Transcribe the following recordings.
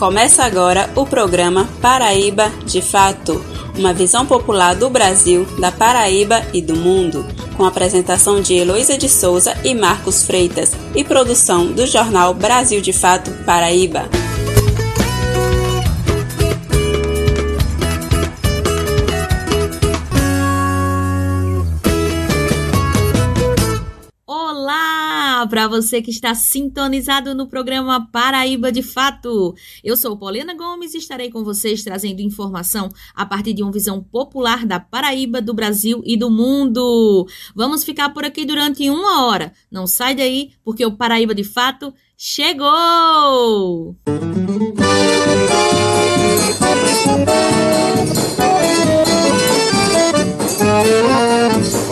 Começa agora o programa Paraíba de Fato, uma visão popular do Brasil, da Paraíba e do mundo, com apresentação de Heloísa de Souza e Marcos Freitas e produção do jornal Brasil de Fato Paraíba. Para você que está sintonizado no programa Paraíba de Fato. Eu sou Paulina Gomes e estarei com vocês trazendo informação a partir de uma visão popular da Paraíba, do Brasil e do mundo. Vamos ficar por aqui durante uma hora. Não sai daí, porque o Paraíba de Fato chegou!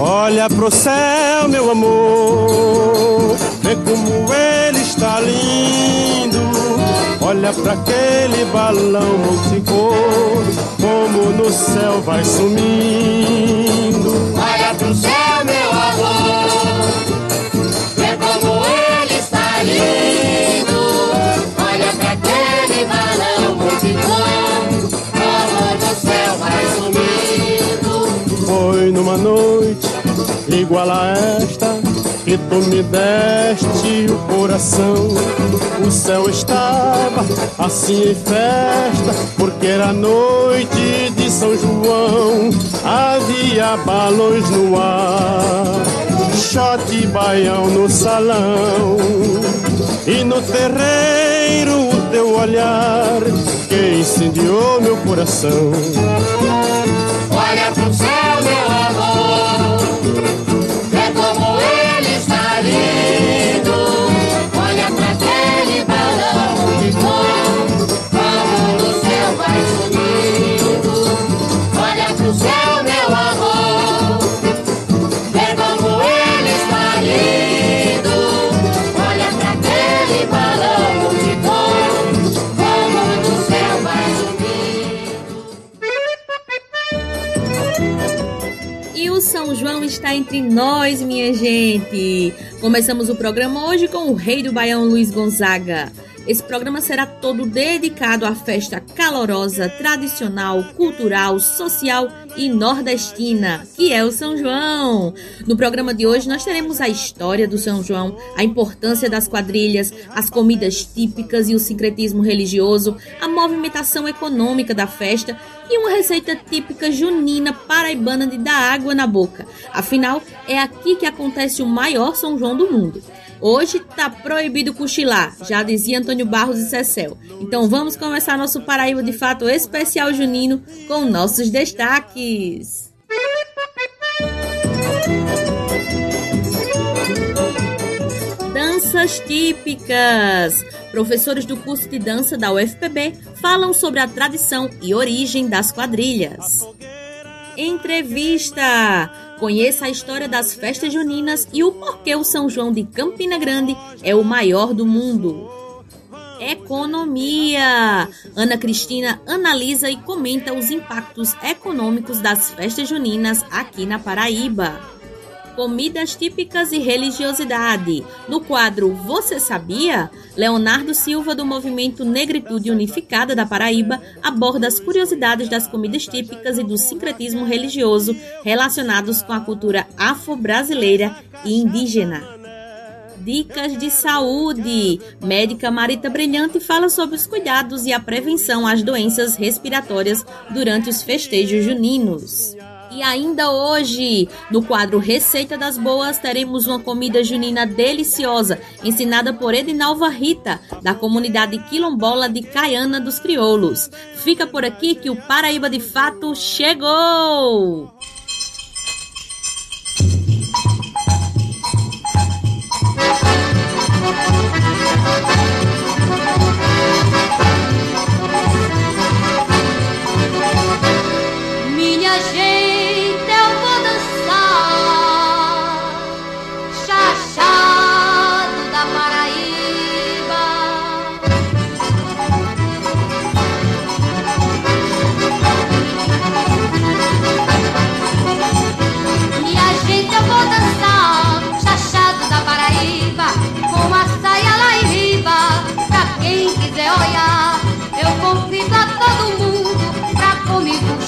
Olha pro céu, meu amor, vê como ele está lindo. Olha para aquele balão multicor, como no céu vai sumindo. Olha pro céu, meu amor, vê como ele está lindo. Olha para aquele balão multicor, como no céu vai sumindo. Foi numa noite igual a esta que tu me deste o coração. O céu estava assim em festa, porque era noite de São João. Havia balões no ar, shot baião no salão. E no terreiro o teu olhar que incendiou meu coração. Entre nós, minha gente. Começamos o programa hoje com o rei do Baião Luiz Gonzaga. Esse programa será todo dedicado à festa calorosa, tradicional, cultural, social e nordestina, que é o São João. No programa de hoje nós teremos a história do São João, a importância das quadrilhas, as comidas típicas e o sincretismo religioso, a movimentação econômica da festa e uma receita típica junina paraibana de dar água na boca. Afinal, é aqui que acontece o maior São João do mundo. Hoje tá proibido cochilar, já dizia Antônio Barros e Cecel. Então vamos começar nosso Paraíba de Fato especial junino com nossos destaques. Danças típicas. Professores do curso de dança da UFPB falam sobre a tradição e origem das quadrilhas. Entrevista! Conheça a história das festas juninas e o porquê o São João de Campina Grande é o maior do mundo. Economia! Ana Cristina analisa e comenta os impactos econômicos das festas juninas aqui na Paraíba. Comidas típicas e religiosidade. No quadro Você Sabia? Leonardo Silva, do movimento Negritude Unificada da Paraíba, aborda as curiosidades das comidas típicas e do sincretismo religioso relacionados com a cultura afro-brasileira e indígena. Dicas de saúde. Médica Marita Brilhante fala sobre os cuidados e a prevenção às doenças respiratórias durante os festejos juninos. E ainda hoje, no quadro Receita das Boas, teremos uma comida junina deliciosa, ensinada por Edinalva Rita, da comunidade quilombola de Caiana dos Crioulos. Fica por aqui que o Paraíba de Fato chegou!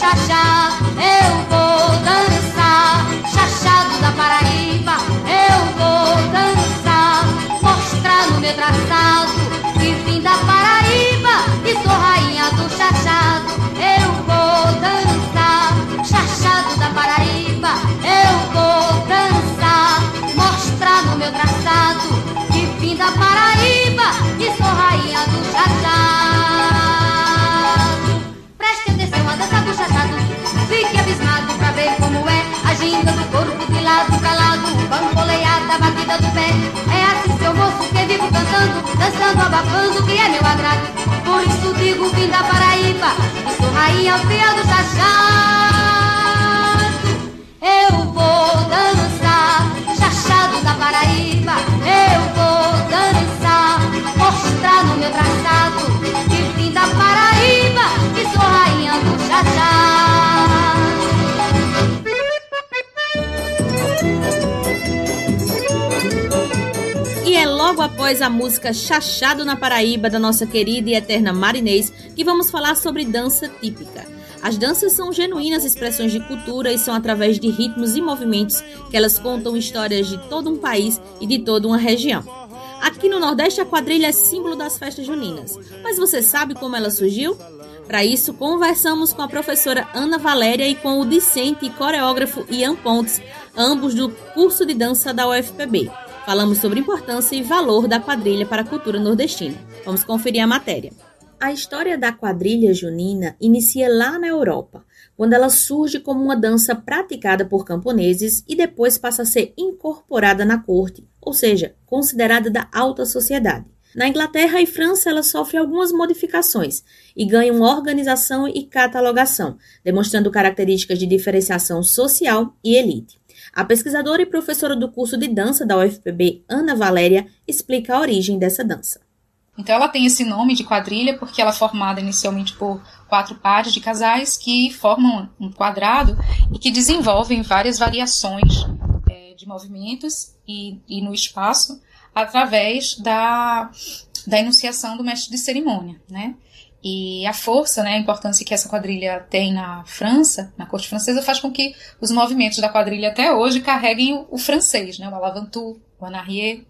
xaxá, eu vou dançar. Chachado da Paraíba, eu vou dançar. Mostrar no meu traçado que vim da Paraíba e sou rainha do chachado. Eu vou dançar. Chachado da Paraíba, eu vou dançar. Mostrar no meu traçado que vim da Paraíba e sou rainha Fique abismado pra ver como é. A ginga do corpo de lado pra lado O da batida do pé. É assim seu moço que vivo cantando Dançando, abafando, que é meu agrado. Por isso digo vim da Paraíba E sou rainha fia do chachado. Eu vou dançar Chachado da Paraíba. Eu vou dançar Mostrar no meu traçado Que vim da Paraíba que sou rainha do chachado. Logo após a música Chachado na Paraíba da nossa querida e eterna Marinês que vamos falar sobre dança típica. As danças são genuínas expressões de cultura e são através de ritmos e movimentos que elas contam histórias de todo um país e de toda uma região. Aqui no Nordeste a quadrilha é símbolo das festas juninas. Mas você sabe como ela surgiu? Para isso, conversamos com a professora Ana Valéria e com o discente e coreógrafo Ian Pontes, ambos do curso de dança da UFPB. Falamos sobre importância e valor da quadrilha para a cultura nordestina. Vamos conferir a matéria. A história da quadrilha junina inicia lá na Europa, quando ela surge como uma dança praticada por camponeses e depois passa a ser incorporada na corte, ou seja, considerada da alta sociedade. Na Inglaterra e França, ela sofre algumas modificações e ganha uma organização e catalogação, demonstrando características de diferenciação social e elite. A pesquisadora e professora do curso de dança da UFPB, Ana Valéria, explica a origem dessa dança. Então ela tem esse nome de quadrilha porque ela é formada inicialmente por quatro pares de casais que formam um quadrado e que desenvolvem várias variações é, de movimentos e, e no espaço através da, da enunciação do mestre de cerimônia, né? E a força, né, a importância que essa quadrilha tem na França, na corte francesa, faz com que os movimentos da quadrilha até hoje carreguem o, o francês, né, o alavantu, o anarrier.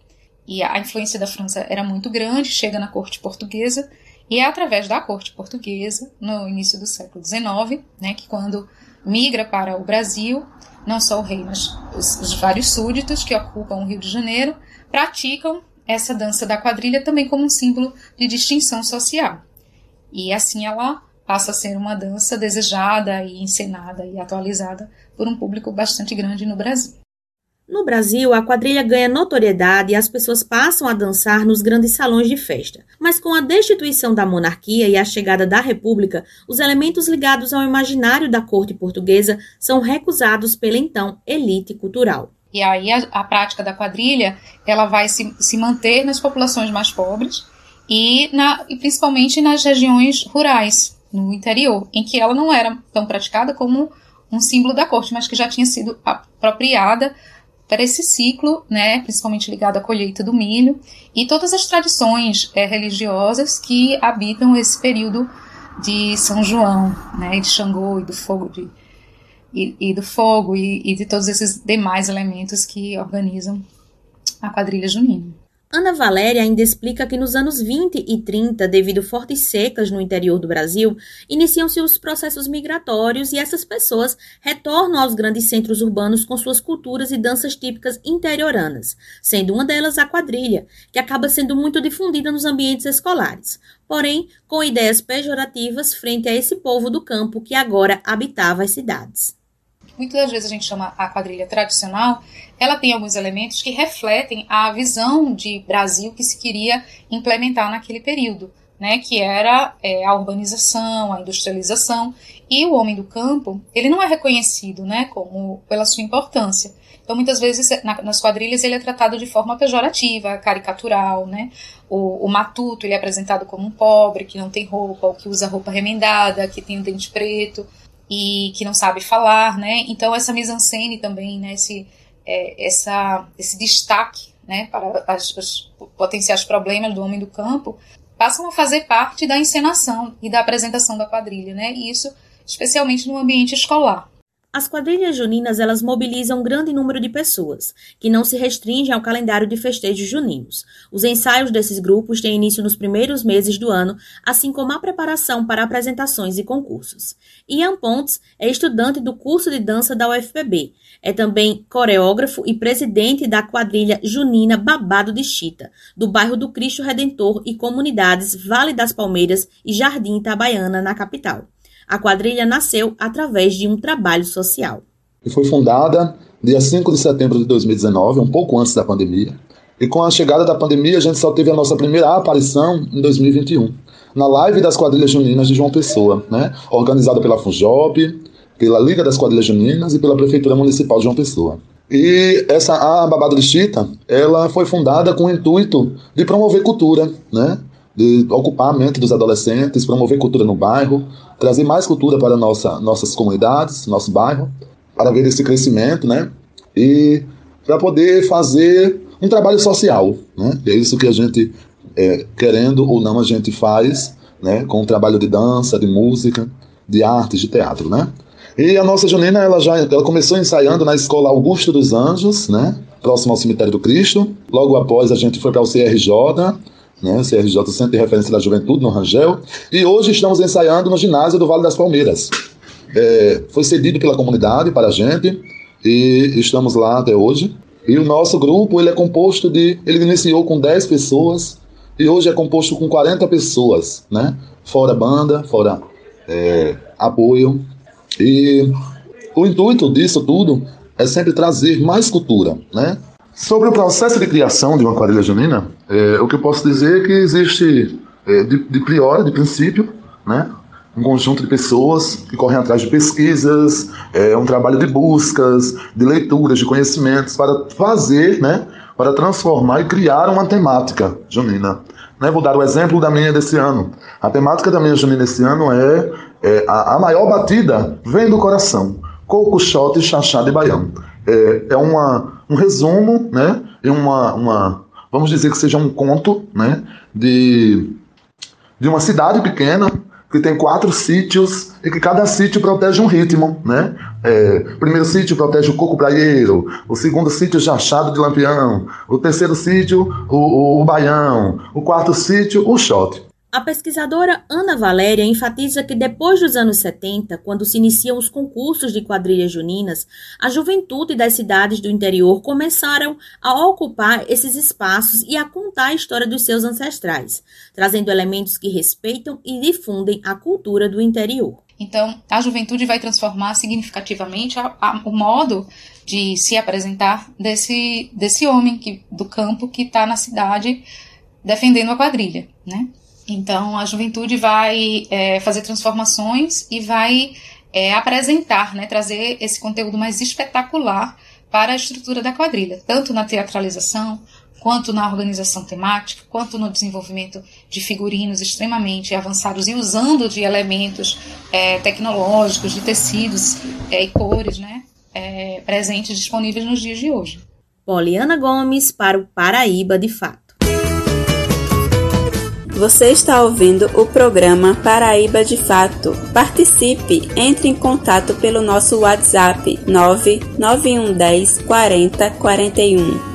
E a influência da França era muito grande, chega na corte portuguesa, e é através da corte portuguesa, no início do século XIX, né, que quando migra para o Brasil, não só o rei, mas os, os vários súditos que ocupam o Rio de Janeiro, praticam essa dança da quadrilha também como um símbolo de distinção social. E assim ela passa a ser uma dança desejada e encenada e atualizada por um público bastante grande no Brasil. No Brasil, a quadrilha ganha notoriedade e as pessoas passam a dançar nos grandes salões de festa. Mas com a destituição da monarquia e a chegada da república, os elementos ligados ao imaginário da corte portuguesa são recusados pela então elite cultural. E aí a, a prática da quadrilha ela vai se, se manter nas populações mais pobres e, na, e principalmente nas regiões rurais, no interior, em que ela não era tão praticada como um símbolo da corte, mas que já tinha sido apropriada para esse ciclo, né, principalmente ligado à colheita do milho e todas as tradições é, religiosas que habitam esse período de São João, né, de Xangô e do fogo de, e, e do fogo e, e de todos esses demais elementos que organizam a quadrilha junina. Ana Valéria ainda explica que nos anos 20 e 30, devido fortes secas no interior do Brasil, iniciam-se os processos migratórios e essas pessoas retornam aos grandes centros urbanos com suas culturas e danças típicas interioranas, sendo uma delas a quadrilha, que acaba sendo muito difundida nos ambientes escolares, porém com ideias pejorativas frente a esse povo do campo que agora habitava as cidades muitas vezes a gente chama a quadrilha tradicional, ela tem alguns elementos que refletem a visão de Brasil que se queria implementar naquele período, né, que era é, a urbanização, a industrialização, e o homem do campo, ele não é reconhecido, né, como pela sua importância. Então, muitas vezes, na, nas quadrilhas, ele é tratado de forma pejorativa, caricatural, né? O, o, matuto, ele é apresentado como um pobre, que não tem roupa, ou que usa roupa remendada, que tem um dente preto e que não sabe falar, né? Então essa mise-en-scène também, né? Esse, é, essa, esse destaque, né? Para as, os potenciais problemas do homem do campo passam a fazer parte da encenação e da apresentação da quadrilha, né? E isso especialmente no ambiente escolar. As quadrilhas juninas elas mobilizam um grande número de pessoas, que não se restringem ao calendário de festejos juninos. Os ensaios desses grupos têm início nos primeiros meses do ano, assim como a preparação para apresentações e concursos. Ian Pontes é estudante do curso de dança da UFPB. É também coreógrafo e presidente da quadrilha junina Babado de Chita, do bairro do Cristo Redentor e comunidades Vale das Palmeiras e Jardim Itabaiana, na capital. A quadrilha nasceu através de um trabalho social. E foi fundada dia 5 de setembro de 2019, um pouco antes da pandemia. E com a chegada da pandemia, a gente só teve a nossa primeira aparição em 2021, na live das quadrilhas juninas de João Pessoa, né? organizada pela FUNJOP, pela Liga das Quadrilhas Juninas e pela Prefeitura Municipal de João Pessoa. E essa a Babado de Chita, ela foi fundada com o intuito de promover cultura, né? De ocupar a mente dos adolescentes, promover cultura no bairro, trazer mais cultura para nossa, nossas comunidades, nosso bairro, para ver esse crescimento, né? E para poder fazer um trabalho social, né? é isso que a gente, é, querendo ou não, a gente faz, né? Com o trabalho de dança, de música, de artes, de teatro, né? E a nossa Junina, ela já ela começou ensaiando na Escola Augusto dos Anjos, né? Próximo ao Cemitério do Cristo. Logo após, a gente foi para o CRJ, né? CRJ, Centro de Referência da Juventude, no Rangel. E hoje estamos ensaiando no ginásio do Vale das Palmeiras. É, foi cedido pela comunidade para a gente e estamos lá até hoje. E o nosso grupo ele é composto de. Ele iniciou com 10 pessoas e hoje é composto com 40 pessoas, né? Fora banda, fora é, apoio. E o intuito disso tudo é sempre trazer mais cultura, né? Sobre o processo de criação de uma quadrilha junina, é, o que eu posso dizer é que existe, é, de, de priori, de princípio, né? um conjunto de pessoas que correm atrás de pesquisas, é um trabalho de buscas, de leituras, de conhecimentos para fazer, né, para transformar e criar uma temática junina. Né, vou dar o exemplo da minha desse ano. A temática da minha junina desse ano é, é a, a, maior batida vem do coração. Coco, shot, chachá de baião. É, é uma, um resumo, né, e uma, uma, vamos dizer que seja um conto, né, de, de uma cidade pequena que tem quatro sítios e que cada sítio protege um ritmo, né? É, primeiro sítio protege o coco praieiro, o segundo sítio o jachado de lampião, o terceiro sítio o, o, o baião, o quarto sítio o shot. A pesquisadora Ana Valéria enfatiza que depois dos anos 70, quando se iniciam os concursos de quadrilhas juninas, a juventude das cidades do interior começaram a ocupar esses espaços e a contar a história dos seus ancestrais, trazendo elementos que respeitam e difundem a cultura do interior. Então, a juventude vai transformar significativamente a, a, o modo de se apresentar desse, desse homem que, do campo que está na cidade defendendo a quadrilha, né? Então, a juventude vai é, fazer transformações e vai é, apresentar, né, trazer esse conteúdo mais espetacular para a estrutura da quadrilha, tanto na teatralização, quanto na organização temática, quanto no desenvolvimento de figurinos extremamente avançados e usando de elementos é, tecnológicos, de tecidos é, e cores, né, é, presentes disponíveis nos dias de hoje. Poliana Gomes para o Paraíba de Fato. Você está ouvindo o programa Paraíba de Fato. Participe, entre em contato pelo nosso WhatsApp 99110 40 41.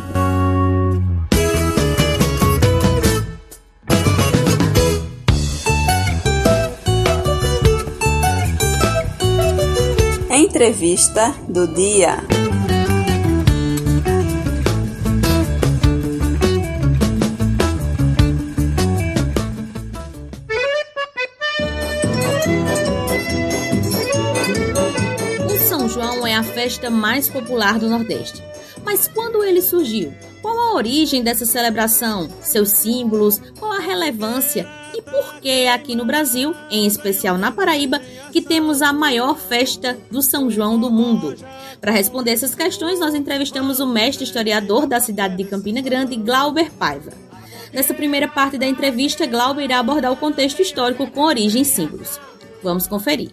Entrevista do dia. Festa mais popular do Nordeste. Mas quando ele surgiu? Qual a origem dessa celebração? Seus símbolos? Qual a relevância? E por que aqui no Brasil, em especial na Paraíba, que temos a maior festa do São João do mundo? Para responder essas questões, nós entrevistamos o mestre historiador da cidade de Campina Grande, Glauber Paiva. Nessa primeira parte da entrevista, Glauber irá abordar o contexto histórico com origem e símbolos. Vamos conferir.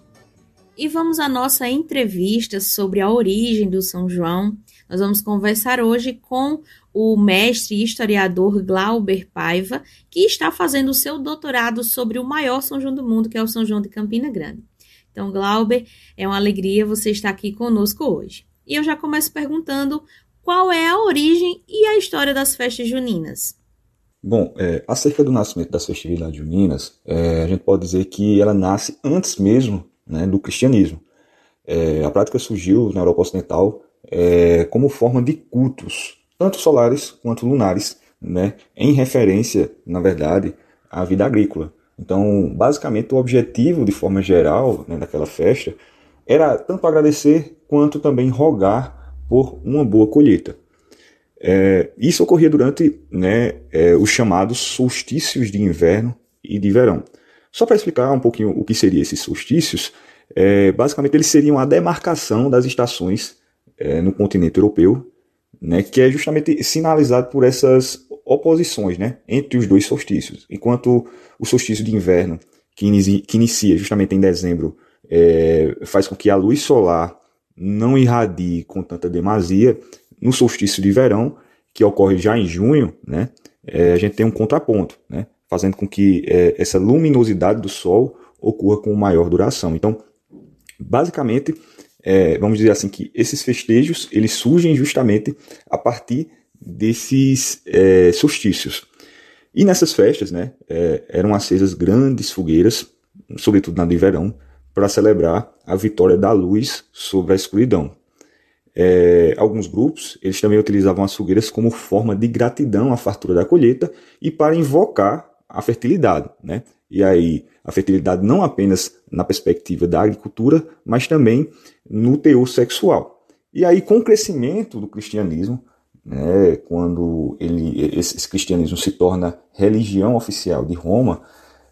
E vamos à nossa entrevista sobre a origem do São João. Nós vamos conversar hoje com o mestre historiador Glauber Paiva, que está fazendo o seu doutorado sobre o maior São João do mundo, que é o São João de Campina Grande. Então, Glauber, é uma alegria você estar aqui conosco hoje. E eu já começo perguntando qual é a origem e a história das festas juninas. Bom, é, acerca do nascimento das festividades juninas, é, a gente pode dizer que ela nasce antes mesmo né, do cristianismo. É, a prática surgiu na Europa Ocidental é, como forma de cultos, tanto solares quanto lunares, né, em referência, na verdade, à vida agrícola. Então, basicamente, o objetivo, de forma geral, né, daquela festa, era tanto agradecer quanto também rogar por uma boa colheita. É, isso ocorria durante né, é, os chamados solstícios de inverno e de verão. Só para explicar um pouquinho o que seriam esses solstícios, é, basicamente eles seriam a demarcação das estações é, no continente europeu, né, que é justamente sinalizado por essas oposições né, entre os dois solstícios. Enquanto o solstício de inverno, que inicia, que inicia justamente em dezembro, é, faz com que a luz solar não irradie com tanta demasia, no solstício de verão, que ocorre já em junho, né, é, a gente tem um contraponto, né, fazendo com que é, essa luminosidade do Sol ocorra com maior duração. Então, basicamente, é, vamos dizer assim que esses festejos eles surgem justamente a partir desses é, solstícios. E nessas festas, né, é, eram acesas grandes fogueiras, sobretudo na de verão, para celebrar a vitória da luz sobre a escuridão. É, alguns grupos eles também utilizavam as fogueiras como forma de gratidão à fartura da colheita e para invocar a fertilidade, né? E aí a fertilidade não apenas na perspectiva da agricultura, mas também no teor sexual. E aí com o crescimento do cristianismo, né, quando ele, esse cristianismo se torna religião oficial de Roma,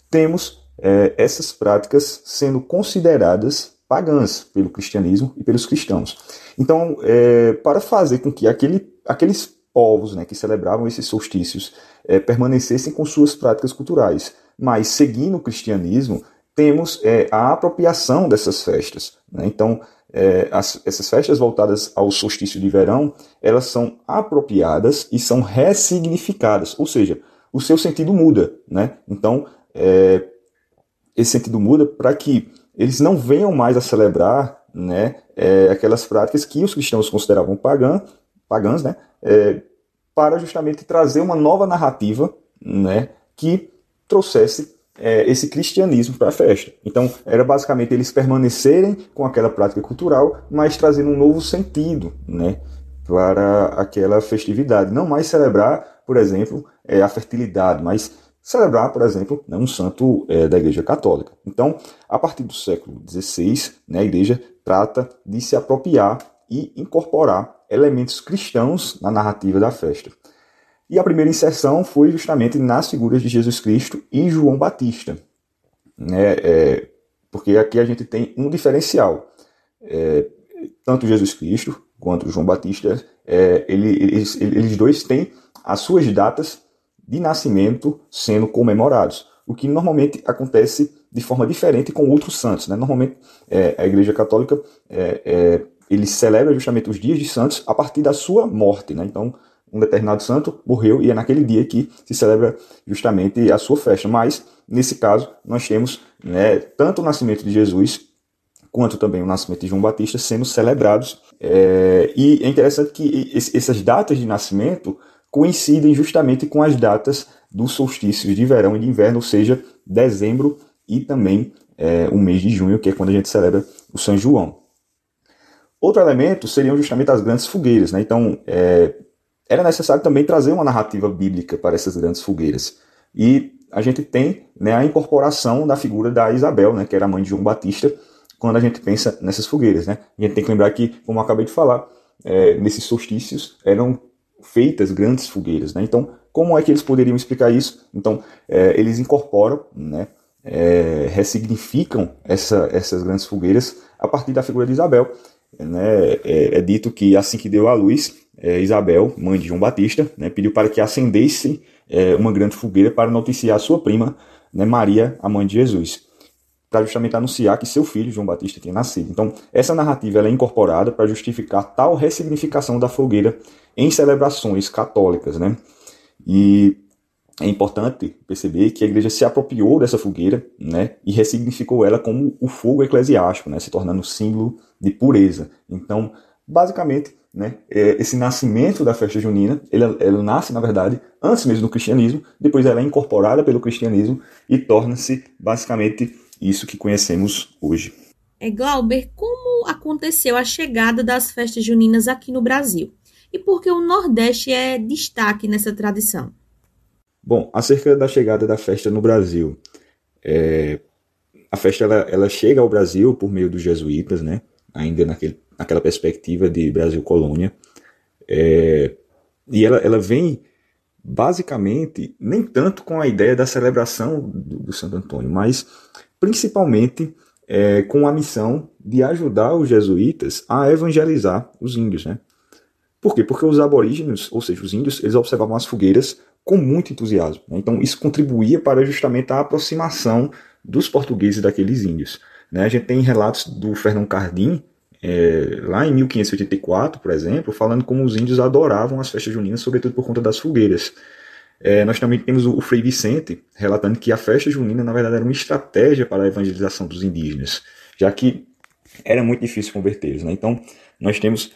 temos é, essas práticas sendo consideradas pagãs pelo cristianismo e pelos cristãos. Então, é, para fazer com que aquele, aqueles povos né, que celebravam esses solstícios é, permanecessem com suas práticas culturais, mas seguindo o cristianismo, temos é, a apropriação dessas festas. Né? Então, é, as, essas festas voltadas ao solstício de verão, elas são apropriadas e são ressignificadas, ou seja, o seu sentido muda. Né? Então, é, esse sentido muda para que eles não venham mais a celebrar né, aquelas práticas que os cristãos consideravam pagã, pagãs, né, é, para justamente trazer uma nova narrativa né, que trouxesse é, esse cristianismo para a festa. Então, era basicamente eles permanecerem com aquela prática cultural, mas trazendo um novo sentido né, para aquela festividade. Não mais celebrar, por exemplo, é, a fertilidade, mas celebrar, por exemplo, né, um santo é, da Igreja Católica. Então, a partir do século XVI, né, a Igreja trata de se apropriar e incorporar elementos cristãos na narrativa da festa. E a primeira inserção foi justamente nas figuras de Jesus Cristo e João Batista. Né, é, porque aqui a gente tem um diferencial. É, tanto Jesus Cristo quanto João Batista, é, ele, eles, eles dois têm as suas datas de nascimento sendo comemorados, o que normalmente acontece de forma diferente com outros santos. Né? Normalmente é, a Igreja Católica é, é, ele celebra justamente os dias de santos a partir da sua morte. Né? Então, um determinado santo morreu e é naquele dia que se celebra justamente a sua festa. Mas, nesse caso, nós temos né, tanto o nascimento de Jesus quanto também o nascimento de João Batista sendo celebrados. É, e é interessante que essas datas de nascimento coincidem justamente com as datas dos solstícios de verão e de inverno, ou seja, dezembro e também é, o mês de junho, que é quando a gente celebra o São João. Outro elemento seriam justamente as grandes fogueiras. Né? Então, é, era necessário também trazer uma narrativa bíblica para essas grandes fogueiras. E a gente tem né, a incorporação da figura da Isabel, né, que era a mãe de João Batista, quando a gente pensa nessas fogueiras. Né? A gente tem que lembrar que, como eu acabei de falar, é, nesses solstícios eram feitas grandes fogueiras. Né? Então, como é que eles poderiam explicar isso? Então, é, eles incorporam, né, é, ressignificam essa, essas grandes fogueiras a partir da figura de Isabel. Né? É, é dito que assim que deu à luz, é, Isabel, mãe de João Batista, né, pediu para que acendesse é, uma grande fogueira para noticiar sua prima, né, Maria, a mãe de Jesus para justamente anunciar que seu filho, João Batista, tinha nascido. Então, essa narrativa é incorporada para justificar tal ressignificação da fogueira em celebrações católicas. Né? E é importante perceber que a igreja se apropriou dessa fogueira né, e ressignificou ela como o fogo eclesiástico, né, se tornando símbolo de pureza. Então, basicamente, né, é, esse nascimento da festa junina, ela, ela nasce, na verdade, antes mesmo do cristianismo, depois ela é incorporada pelo cristianismo e torna-se, basicamente, isso que conhecemos hoje. É, Glauber, como aconteceu a chegada das festas juninas aqui no Brasil? E por que o Nordeste é destaque nessa tradição? Bom, acerca da chegada da festa no Brasil, é, a festa ela, ela, chega ao Brasil por meio dos jesuítas, né? ainda naquele, naquela perspectiva de Brasil colônia. É, e ela, ela vem basicamente, nem tanto com a ideia da celebração do, do Santo Antônio, mas principalmente é, com a missão de ajudar os jesuítas a evangelizar os índios. Né? Por quê? Porque os aborígenes, ou seja, os índios, eles observavam as fogueiras com muito entusiasmo. Né? Então isso contribuía para justamente a aproximação dos portugueses daqueles índios. Né? A gente tem relatos do Fernão Cardim, é, lá em 1584, por exemplo, falando como os índios adoravam as festas juninas, sobretudo por conta das fogueiras. É, nós também temos o Frei Vicente relatando que a festa junina, na verdade, era uma estratégia para a evangelização dos indígenas, já que era muito difícil convertê-los. Né? Então, nós temos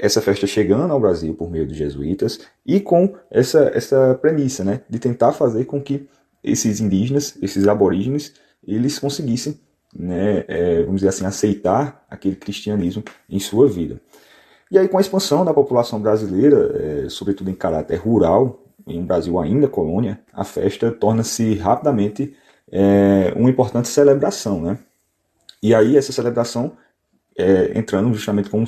essa festa chegando ao Brasil por meio dos jesuítas e com essa, essa premissa né, de tentar fazer com que esses indígenas, esses aborígenes, eles conseguissem né, é, vamos dizer assim, aceitar aquele cristianismo em sua vida. E aí, com a expansão da população brasileira, é, sobretudo em caráter rural, em um Brasil ainda colônia, a festa torna-se rapidamente é, uma importante celebração. Né? E aí, essa celebração é, entrando justamente com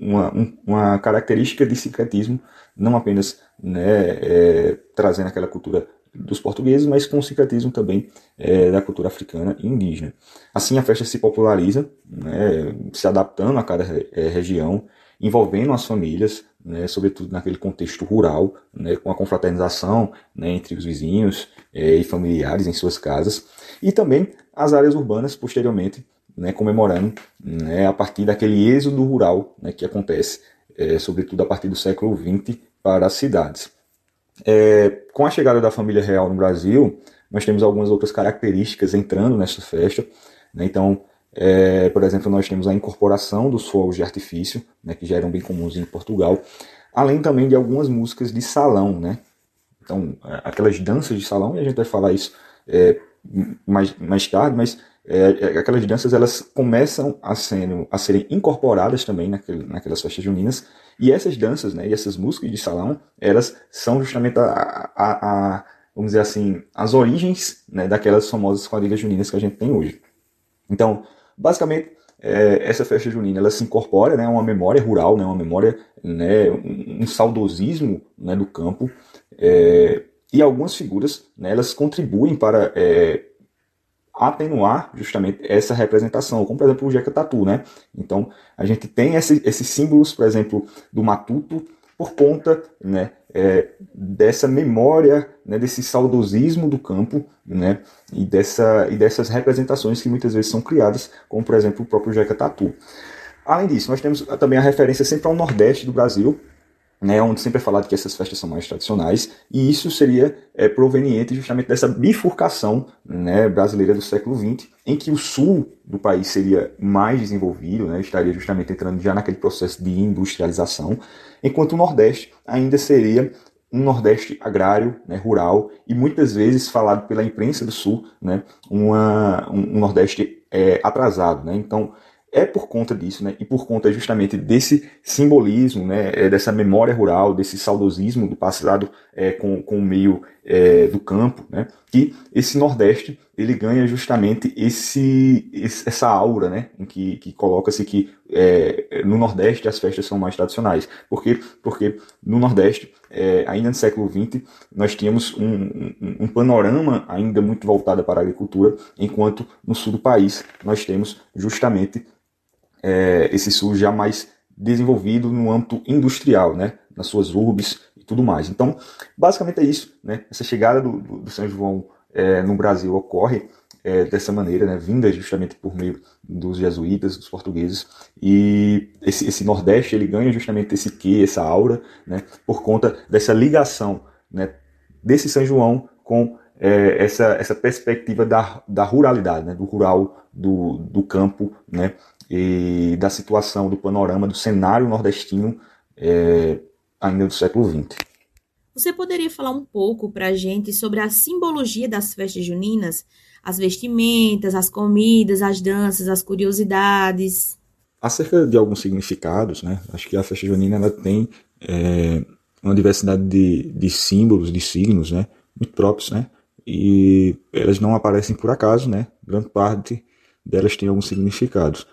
uma, uma, característica de sincretismo, não apenas né, é, trazendo aquela cultura dos portugueses, mas com o sincretismo também é, da cultura africana e indígena. Assim, a festa se populariza, né, se adaptando a cada é, região, envolvendo as famílias, né, sobretudo naquele contexto rural, né, com a confraternização né, entre os vizinhos é, e familiares em suas casas, e também as áreas urbanas, posteriormente, né, comemorando né, a partir daquele êxodo rural né, que acontece, é, sobretudo a partir do século XX, para as cidades. É, com a chegada da família real no Brasil, nós temos algumas outras características entrando nessa festa. Né? Então, é, por exemplo, nós temos a incorporação dos fogos de artifício, né, que já eram bem comuns em Portugal, além também de algumas músicas de salão. Né? Então, aquelas danças de salão, e a gente vai falar isso é, mais, mais tarde, mas é, é, aquelas danças elas começam a, sendo, a serem incorporadas também naquele, naquelas festas juninas, e essas danças, né, e essas músicas de salão, elas são justamente a, a, a vamos dizer assim, as origens né, daquelas famosas quadrilhas juninas que a gente tem hoje. Então, basicamente, é, essa festa junina ela se incorpora, né, uma memória rural, né, uma memória, né, um, um saudosismo né, do campo, é, e algumas figuras, né, elas contribuem para é, atenuar justamente essa representação, como por exemplo o Jeca Tatu, né? Então a gente tem esse, esses símbolos, por exemplo, do matuto por conta né, é, dessa memória, né, desse saudosismo do campo, né, e, dessa, e dessas representações que muitas vezes são criadas, como por exemplo o próprio Jeca Tatu. Além disso, nós temos também a referência sempre ao Nordeste do Brasil, né, onde sempre é falado que essas festas são mais tradicionais, e isso seria é, proveniente justamente dessa bifurcação né, brasileira do século XX, em que o sul do país seria mais desenvolvido, né, estaria justamente entrando já naquele processo de industrialização, enquanto o Nordeste ainda seria um Nordeste agrário, né, rural, e muitas vezes falado pela imprensa do Sul, né, uma, um, um Nordeste é, atrasado. Né, então, é por conta disso, né, e por conta justamente desse simbolismo, né, é, dessa memória rural, desse saudosismo do passado é, com, com o meio é, do campo, né, que esse Nordeste ele ganha justamente esse, esse essa aura, né, em que, que coloca-se que é, no Nordeste as festas são mais tradicionais. Por quê? Porque no Nordeste, é, ainda no século XX, nós tínhamos um, um, um panorama ainda muito voltado para a agricultura, enquanto no sul do país nós temos justamente é, esse sul já mais desenvolvido no âmbito industrial, né, nas suas urbes tudo mais. Então, basicamente é isso, né, essa chegada do, do, do São João é, no Brasil ocorre é, dessa maneira, né, vinda justamente por meio dos jesuítas, dos portugueses, e esse, esse Nordeste ele ganha justamente esse quê, essa aura, né, por conta dessa ligação, né, desse São João com é, essa, essa perspectiva da, da ruralidade, né, do rural, do, do campo, né, e da situação, do panorama, do cenário nordestino é, ainda do século XX. Você poderia falar um pouco para a gente sobre a simbologia das festas juninas, as vestimentas, as comidas, as danças, as curiosidades? Acerca de alguns significados, né? Acho que a festa junina ela tem é, uma diversidade de, de símbolos, de signos, né? Muito próprios, né? E elas não aparecem por acaso, né? Grande parte delas tem alguns significados.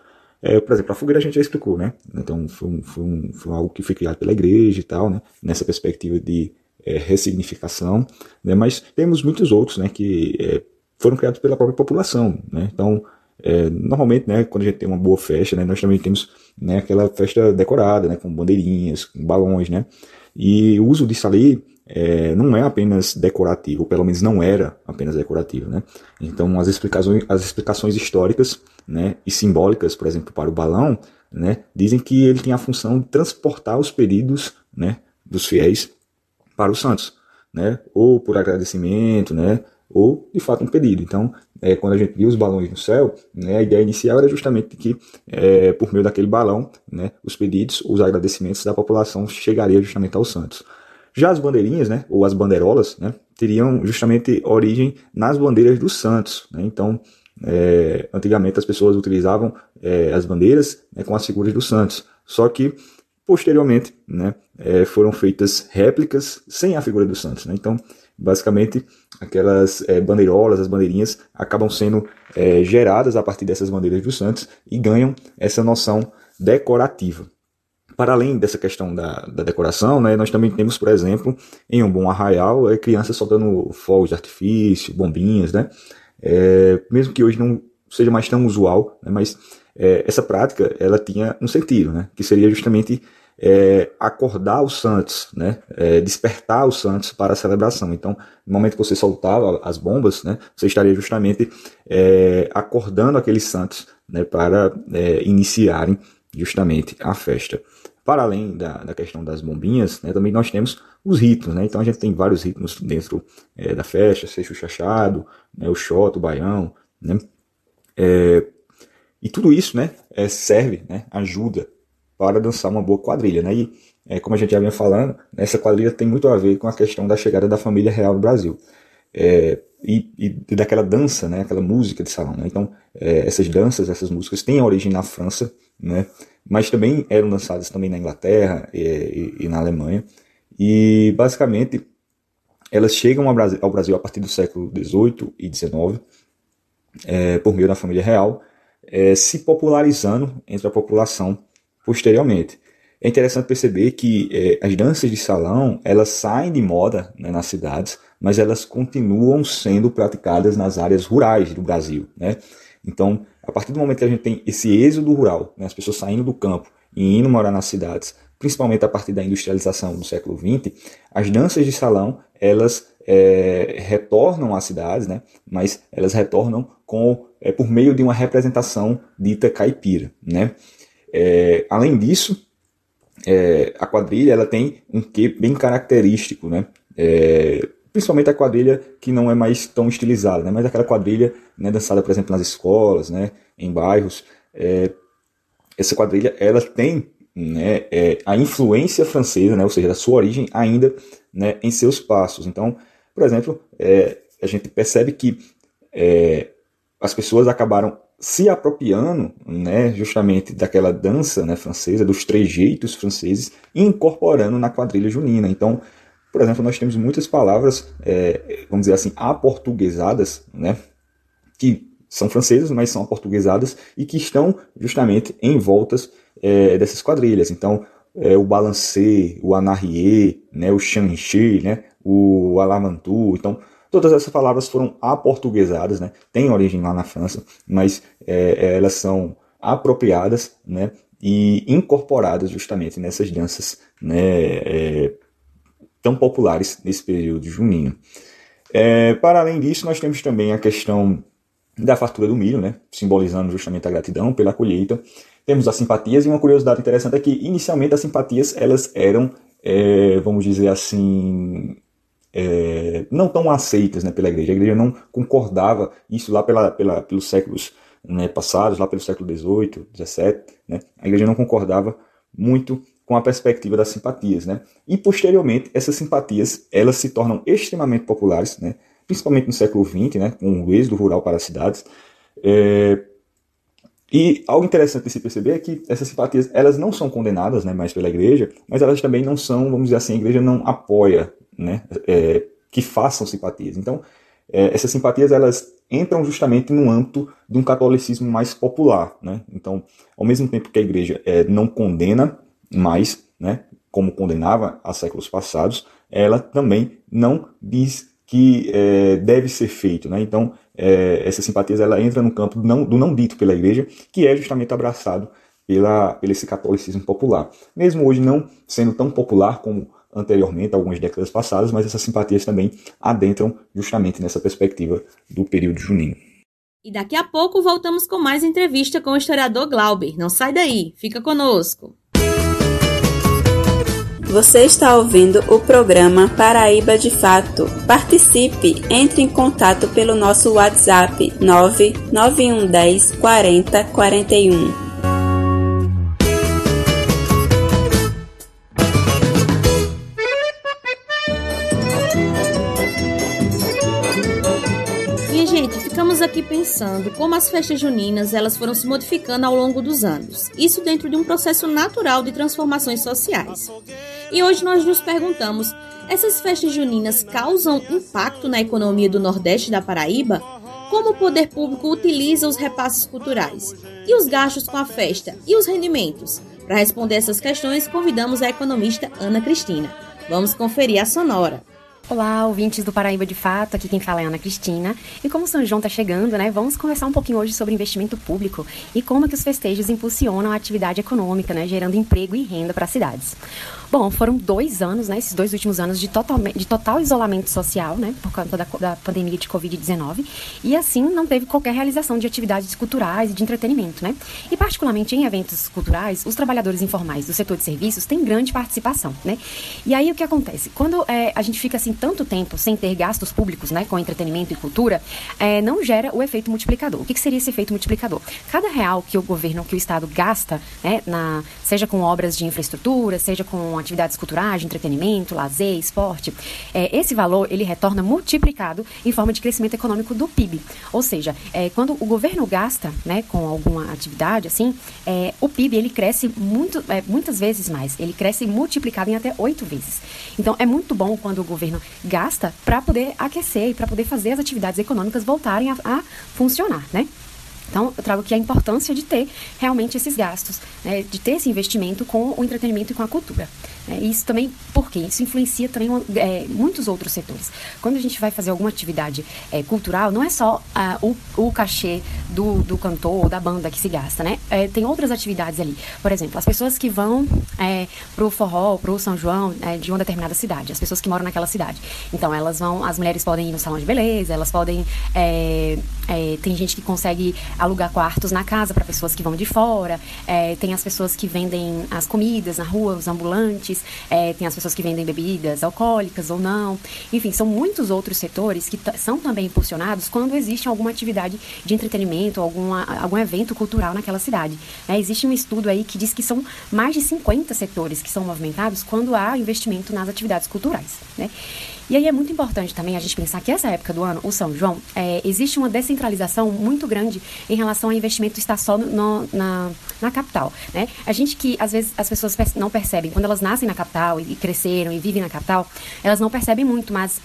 É, por exemplo, a fogueira a gente já explicou, né? Então foi, um, foi, um, foi algo que foi criado pela igreja e tal, né? Nessa perspectiva de é, ressignificação, né? Mas temos muitos outros, né? Que é, foram criados pela própria população, né? Então, é, normalmente, né? Quando a gente tem uma boa festa, né? Nós também temos né, aquela festa decorada, né? Com bandeirinhas, com balões, né? E o uso disso ali é, não é apenas decorativo, pelo menos não era apenas decorativo. Né? Então, as explicações, as explicações históricas né, e simbólicas, por exemplo, para o balão, né, dizem que ele tem a função de transportar os pedidos né, dos fiéis para os santos, né, ou por agradecimento, né, ou de fato um pedido. Então, é, quando a gente viu os balões no céu, né, a ideia inicial era justamente que, é, por meio daquele balão, né, os pedidos, os agradecimentos da população chegariam justamente aos santos. Já as bandeirinhas, né, ou as bandeirolas, né, teriam justamente origem nas bandeiras dos santos. Né? Então, é, antigamente as pessoas utilizavam é, as bandeiras né, com as figuras dos santos. Só que, posteriormente, né, é, foram feitas réplicas sem a figura dos santos. Né? Então, basicamente, aquelas é, bandeirolas, as bandeirinhas, acabam sendo é, geradas a partir dessas bandeiras dos santos e ganham essa noção decorativa. Para além dessa questão da, da decoração, né, nós também temos, por exemplo, em um bom arraial, é, crianças soltando fogos de artifício, bombinhas, né? É, mesmo que hoje não seja mais tão usual, né, mas é, essa prática ela tinha um sentido, né, que seria justamente é, acordar os santos, né, é, despertar os santos para a celebração. Então, no momento que você soltava as bombas, né, você estaria justamente é, acordando aqueles santos né, para é, iniciarem justamente a festa. Para além da, da questão das bombinhas, né, também nós temos os ritos, né? Então a gente tem vários ritmos dentro é, da festa, seja o chachado, né, o xoto, o baião, né? É, e tudo isso, né, é, serve, né, ajuda para dançar uma boa quadrilha, né? E como a gente já vinha falando, essa quadrilha tem muito a ver com a questão da chegada da família real no Brasil. É, e, e, daquela dança, né, aquela música de salão. Né? Então, é, essas danças, essas músicas têm origem na França, né? mas também eram dançadas também na Inglaterra e, e, e na Alemanha. E basicamente elas chegam ao Brasil, ao Brasil a partir do século XVIII e XIX, é, por meio da família real, é, se popularizando entre a população posteriormente. É interessante perceber que é, as danças de salão elas saem de moda né, nas cidades, mas elas continuam sendo praticadas nas áreas rurais do Brasil. Né? Então, a partir do momento que a gente tem esse êxodo rural, né, as pessoas saindo do campo e indo morar nas cidades, principalmente a partir da industrialização do século XX, as danças de salão elas é, retornam às cidades, né, mas elas retornam com é, por meio de uma representação dita caipira. Né. É, além disso, a quadrilha ela tem um quê bem característico, né, principalmente a quadrilha que não é mais tão estilizada, né? mas aquela quadrilha né, dançada, por exemplo, nas escolas, né, em bairros. É, essa quadrilha ela tem né, é, a influência francesa, né, ou seja, da sua origem ainda né, em seus passos. Então, por exemplo, é, a gente percebe que é, as pessoas acabaram se apropriando né, justamente daquela dança né, francesa, dos trejeitos franceses, e incorporando na quadrilha junina. Então, por exemplo, nós temos muitas palavras, é, vamos dizer assim, aportuguesadas, né? Que são francesas, mas são aportuguesadas e que estão justamente em voltas é, dessas quadrilhas. Então, é, o balancê, o anarrier, né, o xanxi, né, o alamantu. Então, todas essas palavras foram aportuguesadas, né, têm origem lá na França, mas é, elas são apropriadas né, e incorporadas justamente nessas danças né, é, tão populares nesse período junino. É, para além disso, nós temos também a questão da fartura do milho, né, simbolizando justamente a gratidão pela colheita. Temos as simpatias e uma curiosidade interessante é que inicialmente as simpatias elas eram, é, vamos dizer assim, é, não tão aceitas né, pela igreja. A igreja não concordava isso lá pela, pela, pelos séculos né, passados, lá pelo século XVIII, XVII. Né, a igreja não concordava muito com a perspectiva das simpatias, né? E posteriormente essas simpatias elas se tornam extremamente populares, né? Principalmente no século XX, né? Com o êxodo rural para as cidades. É... E algo interessante de se perceber é que essas simpatias elas não são condenadas, né? Mais pela igreja, mas elas também não são, vamos dizer assim, a igreja não apoia, né? É... Que façam simpatias. Então é... essas simpatias elas entram justamente no âmbito de um catolicismo mais popular. Né? Então, ao mesmo tempo que a igreja é, não condena mais, né, como condenava há séculos passados, ela também não diz que é, deve ser feito. Né? Então, é, essa simpatia ela entra no campo do não, do não dito pela igreja, que é justamente abraçado pela, pelo esse catolicismo popular. Mesmo hoje não sendo tão popular como anteriormente, algumas décadas passadas, mas essas simpatias também adentram justamente nessa perspectiva do período junino. E daqui a pouco voltamos com mais entrevista com o historiador Glauber. Não sai daí, fica conosco. Você está ouvindo o programa Paraíba de Fato. Participe, entre em contato pelo nosso WhatsApp 99110 4041. Ficamos aqui pensando como as festas juninas elas foram se modificando ao longo dos anos. Isso dentro de um processo natural de transformações sociais. E hoje nós nos perguntamos: essas festas juninas causam impacto na economia do Nordeste da Paraíba? Como o poder público utiliza os repasses culturais? E os gastos com a festa? E os rendimentos? Para responder essas questões, convidamos a economista Ana Cristina. Vamos conferir a sonora. Olá, ouvintes do Paraíba de Fato, aqui quem fala é Ana Cristina. E como São João está chegando, né, vamos conversar um pouquinho hoje sobre investimento público e como que os festejos impulsionam a atividade econômica, né, gerando emprego e renda para as cidades. Bom, foram dois anos, né, esses dois últimos anos de total, de total isolamento social, né, por conta da, da pandemia de Covid-19, e assim não teve qualquer realização de atividades culturais e de entretenimento, né. E particularmente em eventos culturais, os trabalhadores informais do setor de serviços têm grande participação, né. E aí o que acontece? Quando é, a gente fica assim tanto tempo sem ter gastos públicos, né, com entretenimento e cultura, é, não gera o efeito multiplicador. O que, que, seria esse efeito multiplicador? Cada real que o governo, que o Estado gasta, né, na, seja com obras de infraestrutura, seja com atividades culturais, entretenimento, lazer, esporte, é, esse valor ele retorna multiplicado em forma de crescimento econômico do PIB. Ou seja, é, quando o governo gasta, né, com alguma atividade assim, é, o PIB ele cresce muito, é, muitas vezes mais. Ele cresce multiplicado em até oito vezes. Então é muito bom quando o governo gasta para poder aquecer e para poder fazer as atividades econômicas voltarem a, a funcionar, né? Então, eu trago aqui a importância de ter realmente esses gastos, né, de ter esse investimento com o entretenimento e com a cultura. É, isso também, porque isso influencia também é, muitos outros setores. Quando a gente vai fazer alguma atividade é, cultural, não é só ah, o, o cachê do, do cantor ou da banda que se gasta, né? É, tem outras atividades ali. Por exemplo, as pessoas que vão é, pro forró, pro São João, é, de uma determinada cidade, as pessoas que moram naquela cidade. Então, elas vão, as mulheres podem ir no salão de beleza, elas podem. É, tem gente que consegue alugar quartos na casa para pessoas que vão de fora, tem as pessoas que vendem as comidas na rua, os ambulantes é, tem as pessoas que vendem bebidas alcoólicas ou não. Enfim, são muitos outros setores que são também impulsionados quando existe alguma atividade de entretenimento, alguma, algum evento cultural naquela cidade. É, existe um estudo aí que diz que são mais de 50 setores que são movimentados quando há investimento nas atividades culturais. Né? E aí é muito importante também a gente pensar que essa época do ano, o São João, é, existe uma descentralização muito grande em relação ao investimento estar só no, na, na capital. Né? A gente que às vezes as pessoas não percebem, quando elas nascem na capital e cresceram e vivem na capital, elas não percebem muito, mas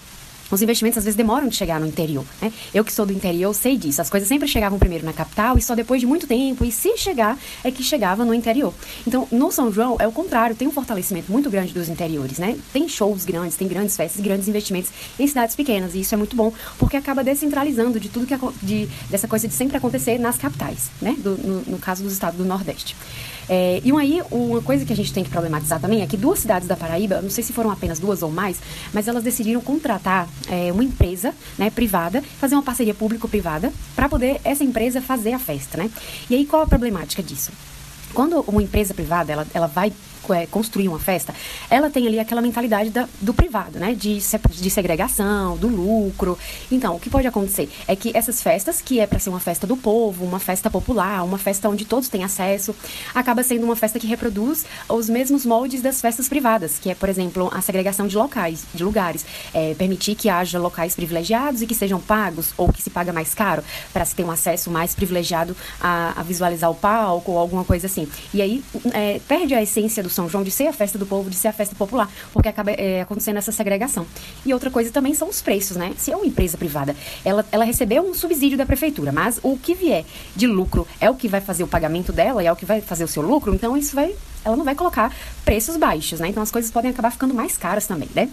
os investimentos às vezes demoram de chegar no interior. Né? Eu que sou do interior sei disso. As coisas sempre chegavam primeiro na capital e só depois de muito tempo, e se chegar, é que chegava no interior. Então, no São João é o contrário, tem um fortalecimento muito grande dos interiores, né? Tem shows grandes, tem grandes festas, grandes investimentos em cidades pequenas, e isso é muito bom, porque acaba descentralizando de tudo que de, dessa coisa de sempre acontecer nas capitais, né? Do, no, no caso dos estados do Nordeste. É, e aí, uma coisa que a gente tem que problematizar também é que duas cidades da Paraíba, não sei se foram apenas duas ou mais, mas elas decidiram contratar é, uma empresa né, privada, fazer uma parceria público-privada, para poder essa empresa fazer a festa, né? E aí, qual a problemática disso? Quando uma empresa privada ela, ela vai é, construir uma festa, ela tem ali aquela mentalidade da, do privado, né? De, de segregação, do lucro. Então, o que pode acontecer é que essas festas, que é para ser uma festa do povo, uma festa popular, uma festa onde todos têm acesso, acaba sendo uma festa que reproduz os mesmos moldes das festas privadas, que é, por exemplo, a segregação de locais, de lugares. É, permitir que haja locais privilegiados e que sejam pagos, ou que se paga mais caro, para se ter um acesso mais privilegiado a, a, visualizar o palco ou alguma coisa assim. E aí é, perde a essência do São João de ser a festa do povo, de ser a festa popular, porque acaba é, acontecendo essa segregação. E outra coisa também são os preços, né? Se é uma empresa privada, ela, ela recebeu um subsídio da prefeitura, mas o que vier de lucro é o que vai fazer o pagamento dela e é o que vai fazer o seu lucro, então isso vai, ela não vai colocar preços baixos, né? Então as coisas podem acabar ficando mais caras também, né?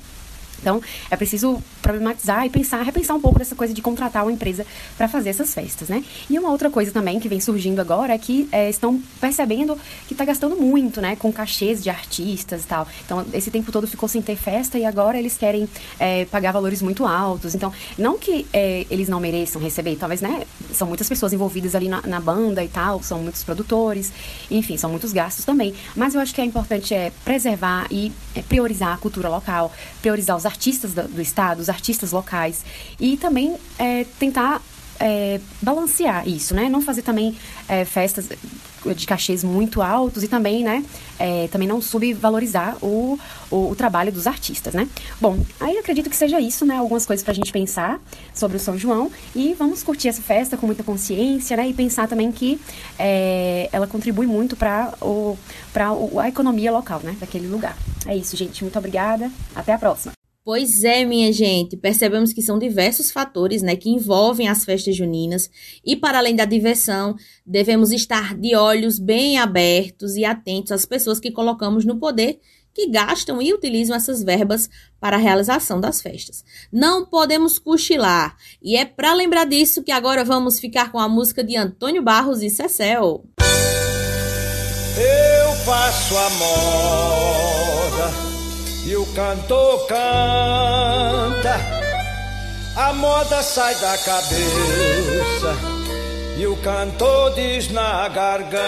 Então, é preciso problematizar e pensar, repensar um pouco dessa coisa de contratar uma empresa para fazer essas festas, né? E uma outra coisa também que vem surgindo agora é que é, estão percebendo que está gastando muito, né? Com cachês de artistas e tal. Então, esse tempo todo ficou sem ter festa e agora eles querem é, pagar valores muito altos. Então, não que é, eles não mereçam receber, talvez, né? São muitas pessoas envolvidas ali na, na, banda e tal, são muitos produtores, enfim, são muitos gastos também. Mas eu acho que é importante é preservar e é, priorizar a cultura local, priorizar os artistas do, do estado, os artistas locais, e também é, tentar é, balancear isso, né? Não fazer também é, festas de cachês muito altos e também, né, é, também não subvalorizar o, o, o, trabalho dos artistas, né? Bom, aí acredito que seja isso, né, algumas coisas pra gente pensar sobre o São João e vamos curtir essa festa com muita consciência, né, e pensar também que é, ela contribui muito para o, pra a economia local, né, daquele lugar. É isso, gente, muito obrigada, até a próxima. Pois é, minha gente, percebemos que são diversos fatores né, que envolvem as festas juninas e, para além da diversão, devemos estar de olhos bem abertos e atentos às pessoas que colocamos no poder que gastam e utilizam essas verbas para a realização das festas. Não podemos cochilar, e é para lembrar disso que agora vamos ficar com a música de Antônio Barros e Cecel. Eu faço amor o cantor canta, a moda sai da cabeça e o cantor diz na garganta.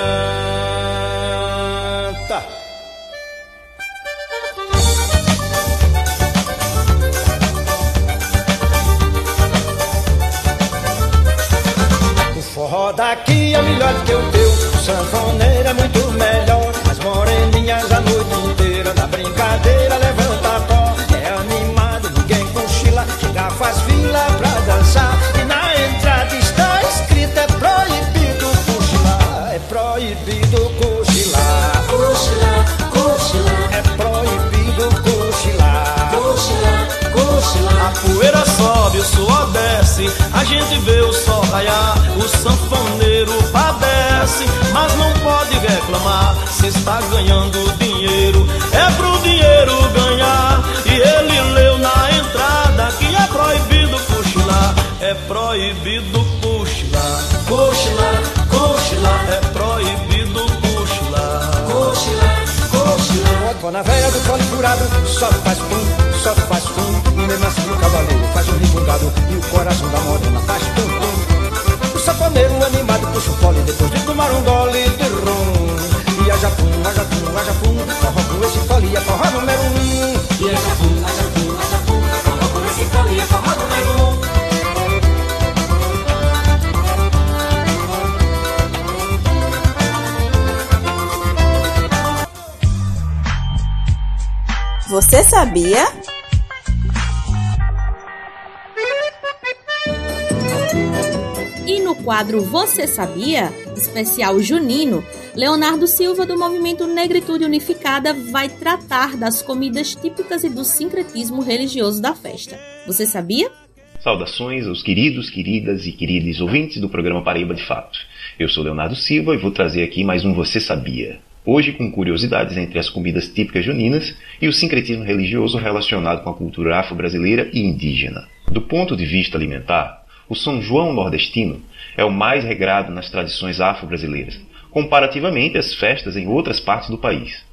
O forró daqui é melhor do que o teu, o sanfoneiro é muito melhor, as moreninhas a noite na brincadeira levanta pó. É animado, ninguém cochila, chega faz fila pra dançar. E na entrada está escrito: é proibido cochilar, é proibido cochilar. Cochilar, cochilar. É proibido cochilar. Cochilar, cochilar. A poeira sobe, o suor desce, a gente vê o sol raiar, o sanfoneiro padece, mas não pode reclamar se está ganhando dinheiro. É pro dinheiro ganhar, e ele leu na entrada que é proibido cochilar, é proibido cochilar, Cochilar, cochilar. é proibido cochilar. Cochilar, cochilar. Pô na veia do colo furado, só faz pum, só faz pum. Mesmo assim o cavaleiro faz um ribungado e o coração da morena faz tum tum. O safoneiro animado tomar um gole de rum. E a japum, a japum, a japum, forró com esse fole é forró número um. E a japum, a japum, a japum. Forró com esse fole é forró número um. Você sabia? E no quadro Você Sabia? Especial Junino, Leonardo Silva, do movimento Negritude Unificada, vai tratar das comidas típicas e do sincretismo religioso da festa. Você sabia? Saudações aos queridos, queridas e queridos ouvintes do programa Paraíba de Fato. Eu sou Leonardo Silva e vou trazer aqui mais um Você Sabia. Hoje com curiosidades entre as comidas típicas juninas e o sincretismo religioso relacionado com a cultura afro-brasileira e indígena. Do ponto de vista alimentar, o São João nordestino é o mais regrado nas tradições afro-brasileiras, comparativamente às festas em outras partes do país.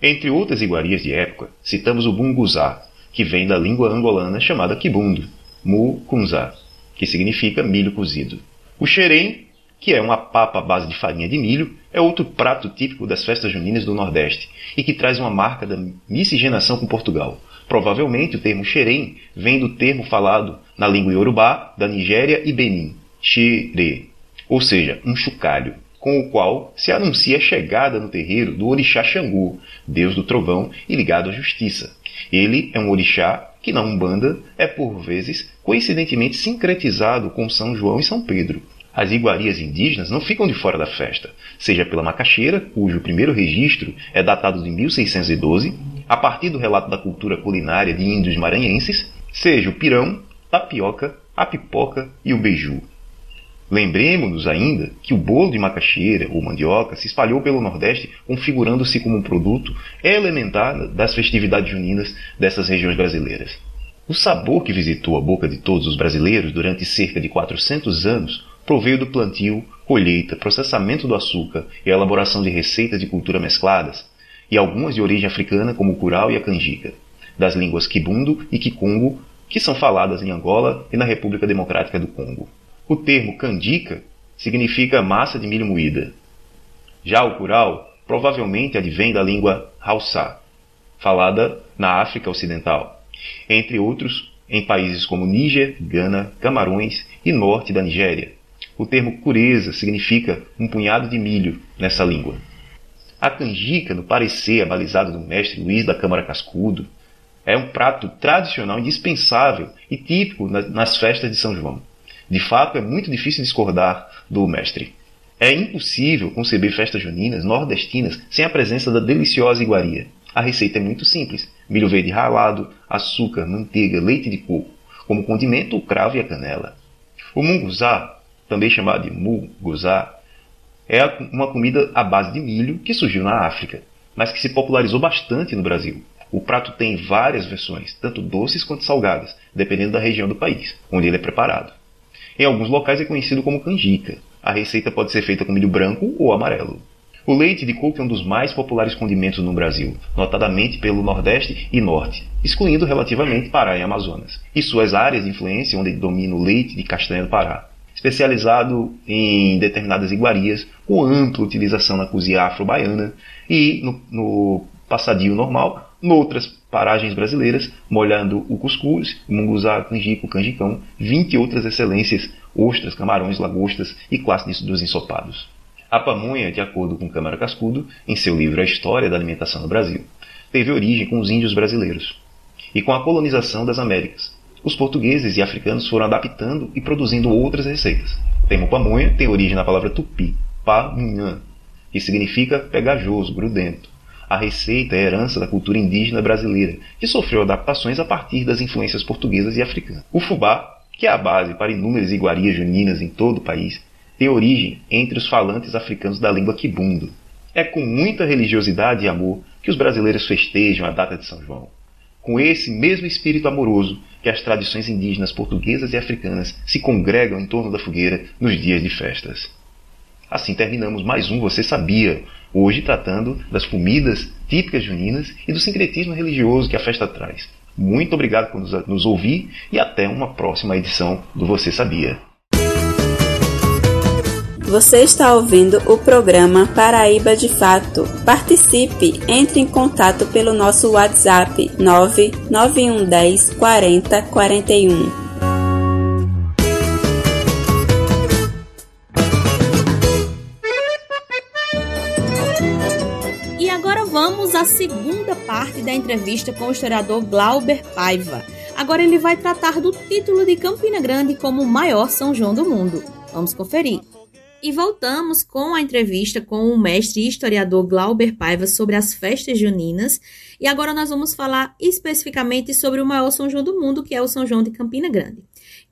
Entre outras iguarias de época, citamos o bunguzá, que vem da língua angolana chamada kibundo, mu kunzá, que significa milho cozido. O xerém, que é uma papa à base de farinha de milho, é outro prato típico das festas juninas do Nordeste e que traz uma marca da miscigenação com Portugal. Provavelmente o termo xerém vem do termo falado na língua iorubá da Nigéria e Benin, xere, ou seja, um chocalho, com o qual se anuncia a chegada no terreiro do orixá Xangô, deus do trovão e ligado à justiça. Ele é um orixá que na Umbanda é por vezes coincidentemente sincretizado com São João e São Pedro. As iguarias indígenas não ficam de fora da festa, seja pela macaxeira, cujo primeiro registro é datado de 1612, a partir do relato da cultura culinária de índios maranhenses, seja o pirão, tapioca, a pipoca e o beiju. Lembremos-nos ainda que o bolo de macaxeira ou mandioca se espalhou pelo Nordeste, configurando-se como um produto elementar das festividades juninas dessas regiões brasileiras. O sabor que visitou a boca de todos os brasileiros durante cerca de 400 anos proveio do plantio, colheita, processamento do açúcar e elaboração de receitas de cultura mescladas, e algumas de origem africana, como o curau e a canjica, das línguas kibundo e kikongo, que são faladas em Angola e na República Democrática do Congo. O termo canjica significa massa de milho moída. Já o curau provavelmente advém da língua Hausa, falada na África Ocidental, entre outros em países como Níger, Gana, Camarões e norte da Nigéria. O termo cureza significa um punhado de milho nessa língua. A canjica, no parecer abalizado do mestre Luiz da Câmara Cascudo, é um prato tradicional indispensável e típico nas festas de São João. De fato, é muito difícil discordar do mestre. É impossível conceber festas juninas nordestinas sem a presença da deliciosa iguaria. A receita é muito simples: milho verde ralado, açúcar, manteiga, leite de coco. Como condimento, o cravo e a canela. O munguzá também chamado de muguzá, é uma comida à base de milho que surgiu na África, mas que se popularizou bastante no Brasil. O prato tem várias versões, tanto doces quanto salgadas, dependendo da região do país, onde ele é preparado. Em alguns locais é conhecido como canjica. A receita pode ser feita com milho branco ou amarelo. O leite de coco é um dos mais populares condimentos no Brasil, notadamente pelo Nordeste e Norte, excluindo relativamente Pará e Amazonas, e suas áreas de influência onde domina o leite de castanha do Pará especializado em determinadas iguarias, com ampla utilização na cozinha afro-baiana e no, no passadio normal, noutras paragens brasileiras, molhando o cuscuz, munguzá, canjico, canjicão, 20 outras excelências, ostras, camarões, lagostas e classe dos ensopados. A pamonha, de acordo com Câmara Cascudo, em seu livro A História da Alimentação no Brasil, teve origem com os índios brasileiros e com a colonização das Américas, os portugueses e africanos foram adaptando e produzindo outras receitas. O termo pamonha tem origem na palavra tupi, pamunhã, que significa pegajoso, grudento. A receita é herança da cultura indígena brasileira, que sofreu adaptações a partir das influências portuguesas e africanas. O fubá, que é a base para inúmeras iguarias juninas em todo o país, tem origem entre os falantes africanos da língua quibundo. É com muita religiosidade e amor que os brasileiros festejam a data de São João com esse mesmo espírito amoroso que as tradições indígenas portuguesas e africanas se congregam em torno da fogueira nos dias de festas. Assim terminamos mais um Você Sabia, hoje tratando das comidas típicas juninas e do sincretismo religioso que a festa traz. Muito obrigado por nos ouvir e até uma próxima edição do Você Sabia. Você está ouvindo o programa Paraíba de Fato. Participe, entre em contato pelo nosso WhatsApp 99110 40 41. Vamos à segunda parte da entrevista com o historiador Glauber Paiva. Agora ele vai tratar do título de Campina Grande como o maior São João do mundo. Vamos conferir. E voltamos com a entrevista com o mestre historiador Glauber Paiva sobre as festas juninas. E agora nós vamos falar especificamente sobre o maior São João do mundo, que é o São João de Campina Grande.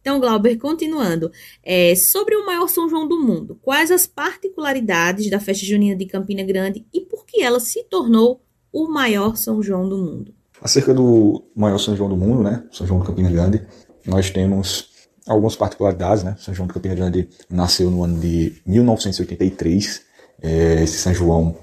Então, Glauber, continuando, é, sobre o maior São João do mundo, quais as particularidades da festa junina de Campina Grande e por que ela se tornou o maior São João do mundo? Acerca do maior São João do mundo, né, São João de Campina Grande, nós temos algumas particularidades, né? São João de Campina Grande nasceu no ano de 1983. É, esse São João,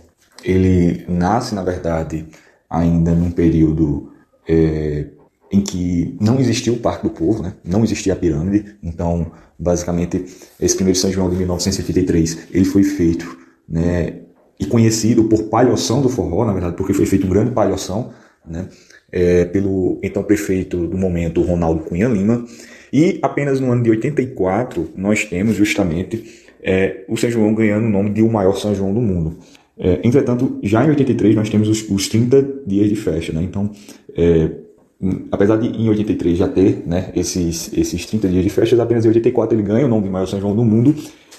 ele nasce, na verdade, ainda num período é, em que não existia o Parque do Povo, né? Não existia a pirâmide. Então, basicamente, esse primeiro São João de 1983, ele foi feito, né? E conhecido por palhoção do forró, na verdade, porque foi feito um grande palhoção, né? É, pelo então prefeito do momento, Ronaldo Cunha Lima, e apenas no ano de 84 nós temos justamente é, o São João ganhando o nome de o maior São João do mundo. É, entretanto, já em 83 nós temos os, os 30 dias de festa, né? Então, é, apesar de em 83 já ter né, esses, esses 30 dias de festas, apenas em 84 ele ganha o nome de maior São João do mundo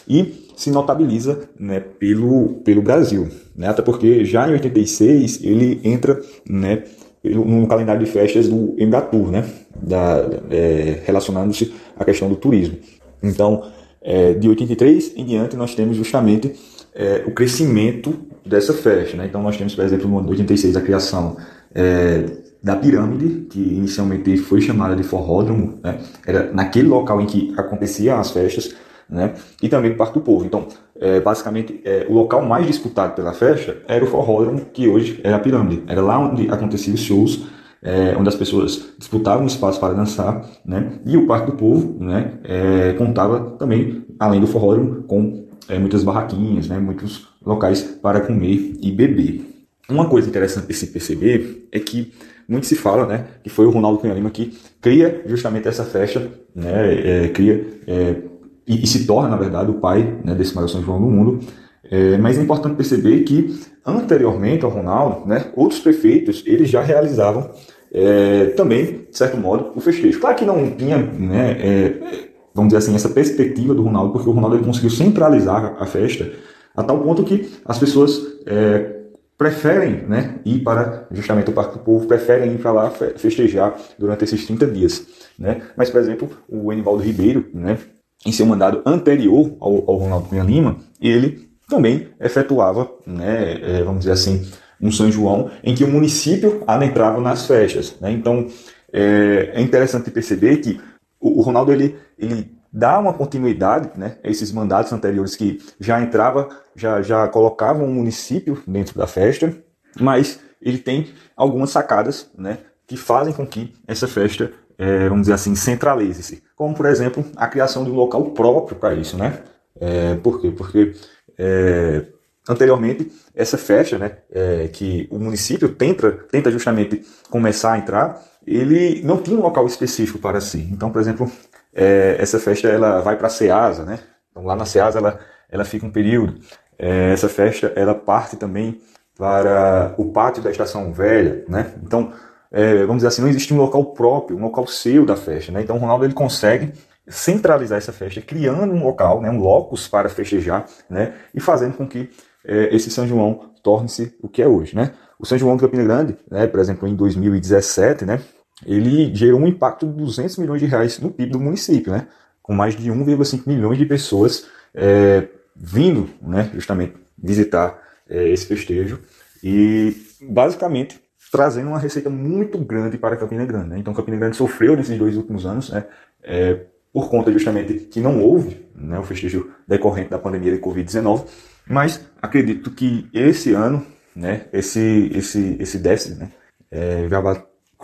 e se notabiliza né, pelo, pelo Brasil. Né, até porque já em 86 ele entra né, no calendário de festas do Embratur, né, da, é, relacionando-se à questão do turismo. Então, é, de 83 em diante, nós temos justamente é, o crescimento dessa festa. Né? Então, nós temos, por exemplo, de 86, a criação é, da pirâmide, que inicialmente foi chamada de forródromo, né? era naquele local em que aconteciam as festas, né? e também o Parque do Povo. Então, é, basicamente, é, o local mais disputado pela festa era o forródromo, que hoje é a pirâmide. Era lá onde aconteciam os shows, é, onde as pessoas disputavam espaço para dançar, né? E o Parque do Povo, né? É, contava também, além do forródromo, com é, muitas barraquinhas, né? Muitos locais para comer e beber. Uma coisa interessante de se perceber é que muito se fala, né, que foi o Ronaldo Cunha Lima que cria justamente essa festa, né, é, cria é, e, e, se torna, na verdade, o pai né, desse maior São João do mundo. É, mas é importante perceber que anteriormente ao Ronaldo, né, outros prefeitos eles já realizavam é, também, de certo modo, o festejo. Claro que não tinha, né, é, vamos dizer assim, essa perspectiva do Ronaldo, porque o Ronaldo ele conseguiu centralizar a festa a tal ponto que as pessoas é, preferem né, ir para justamente o Parque do Povo, preferem ir para lá festejar durante esses 30 dias. Né? Mas, por exemplo, o Enivaldo Ribeiro, né, em seu mandado anterior ao, ao Ronaldo Cunha Lima, ele também efetuava, né, é, vamos dizer assim, um São João em que o município adentrava nas festas. Né? Então, é, é, interessante perceber que o, o Ronaldo ele, ele dá uma continuidade né, a esses mandatos anteriores que já entrava, já, já colocavam o município dentro da festa, mas ele tem algumas sacadas né, que fazem com que essa festa, é, vamos dizer assim, centralize-se. Como, por exemplo, a criação de um local próprio para isso. Né? É, por quê? Porque é, anteriormente essa festa, né, é, que o município tenta, tenta justamente começar a entrar, ele não tinha um local específico para si. Então, por exemplo, é, essa festa ela vai para a Ceasa, né? Então lá na Ceasa ela, ela fica um período. É, essa festa ela parte também para o pátio da Estação Velha, né? Então, é, vamos dizer assim, não existe um local próprio, um local seu da festa, né? Então o Ronaldo ele consegue centralizar essa festa, criando um local, né, um locus para festejar, né, e fazendo com que é, esse São João torne-se o que é hoje, né? O São João de Campina Grande, né, por exemplo, em 2017, né, ele gerou um impacto de 200 milhões de reais no PIB do município, né? com mais de 1,5 milhões de pessoas é, vindo né, justamente visitar é, esse festejo e basicamente trazendo uma receita muito grande para Campina Grande. Né? Então Campina Grande sofreu nesses dois últimos anos né, é, por conta justamente que não houve né, o festejo decorrente da pandemia de Covid-19, mas acredito que esse ano, né, esse, esse, esse déficit né, é,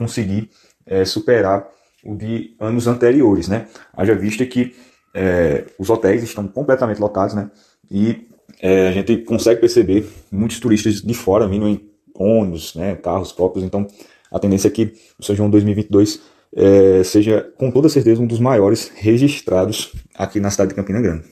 conseguir é, superar o de anos anteriores, né? Haja vista que é, os hotéis estão completamente lotados, né? E é, a gente consegue perceber muitos turistas de fora vindo em ônibus, né, carros próprios. Então, a tendência é que o São João 2022 é, seja, com toda certeza, um dos maiores registrados aqui na cidade de Campina Grande.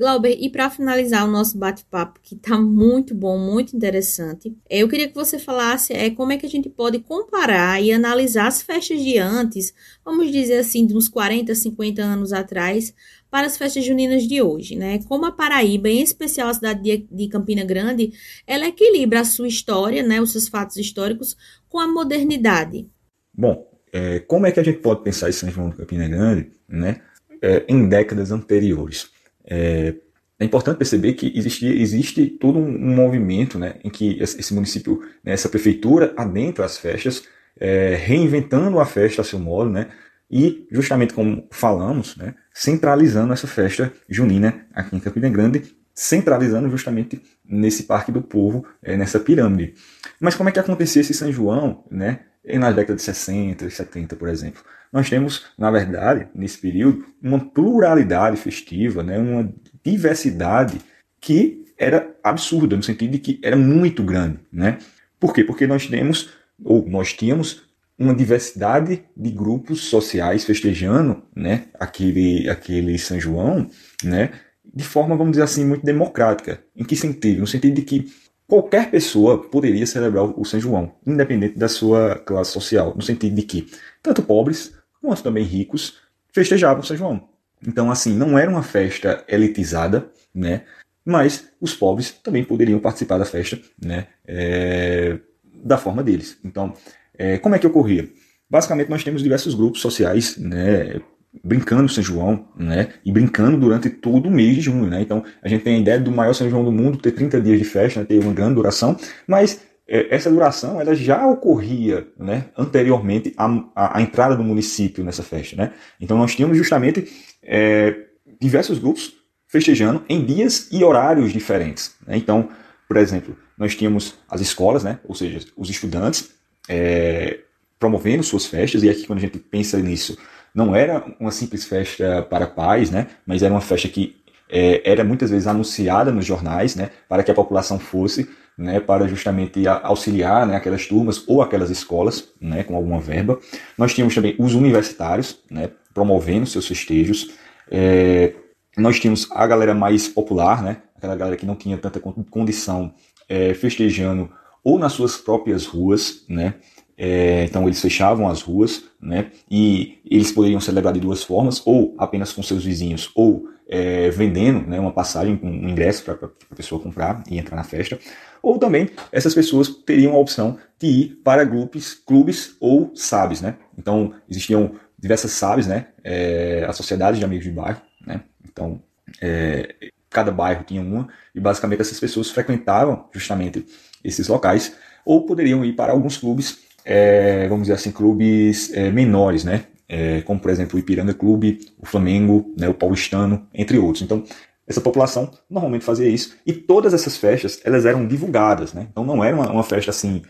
Glauber, e para finalizar o nosso bate-papo, que está muito bom, muito interessante, eu queria que você falasse é, como é que a gente pode comparar e analisar as festas de antes, vamos dizer assim, de uns 40, 50 anos atrás, para as festas juninas de hoje, né? Como a Paraíba, em especial a cidade de, Campina Grande, ela equilibra a sua história, né, os seus fatos históricos, com a modernidade. Bom, é, como é que a gente pode pensar em São João de Campina Grande, né, é, em décadas anteriores? É, é importante perceber que existe, existe todo um movimento né, em que esse município, né, essa prefeitura adentra as festas, é, reinventando a festa a seu modo, né, e justamente como falamos, né, centralizando essa festa junina aqui em Campina Grande, centralizando justamente nesse Parque do Povo, é, nessa pirâmide. Mas como é que acontecia esse São João né, nas décadas de 60 e 70, por exemplo? nós temos, na verdade, nesse período, uma pluralidade festiva, né, uma diversidade que era absurda, no sentido de que era muito grande. Né? Por quê? Porque nós temos, ou nós tínhamos, uma diversidade de grupos sociais festejando né, aquele, aquele São João né, de forma, vamos dizer assim, muito democrática. Em que sentido? No sentido de que qualquer pessoa poderia celebrar o São João, independente da sua classe social, no sentido de que tanto pobres quanto também ricos festejavam o São João. Então, assim, não era uma festa elitizada, né? Mas os pobres também poderiam participar da festa, né? É, da forma deles. Então, é, como é que ocorria? Basicamente, nós temos diversos grupos sociais, né? Brincando São João, né? E brincando durante todo o mês de junho, né? Então, a gente tem a ideia do maior São João do mundo ter 30 dias de festa, né? ter uma grande duração, mas é, essa duração ela já ocorria né, anteriormente à, à, à, entrada do município nessa festa. Né? Então nós tínhamos justamente é, diversos grupos festejando em dias e horários diferentes. Né? Então, por exemplo, nós tínhamos as escolas, né? ou seja, os estudantes é, promovendo suas festas, e aqui quando a gente pensa nisso, não era uma simples festa para pais, né? mas era uma festa que é, era muitas vezes anunciada nos jornais né? para que a população fosse né, para justamente auxiliar né, aquelas turmas ou aquelas escolas né, com alguma verba. Nós tínhamos também os universitários né, promovendo seus festejos. É, nós tínhamos a galera mais popular, né, aquela galera que não tinha tanta condição, é, festejando ou nas suas próprias ruas, né, é, então eles fechavam as ruas, né? E eles poderiam celebrar de duas formas, ou apenas com seus vizinhos, ou é, vendendo né, uma passagem, um ingresso para a pessoa comprar e entrar na festa. Ou também essas pessoas teriam a opção de ir para grupos, clubes ou SABs, né? Então existiam diversas SABs, né? É, a Sociedade de Amigos de Bairro, né? Então é, cada bairro tinha uma e basicamente essas pessoas frequentavam justamente esses locais ou poderiam ir para alguns clubes, é, vamos dizer assim, clubes é, menores, né? É, como por exemplo o Ipiranga Clube, o Flamengo, né, o Paulistano, entre outros. Então essa população normalmente fazia isso e todas essas festas elas eram divulgadas, né? Então não era uma, uma festa assim,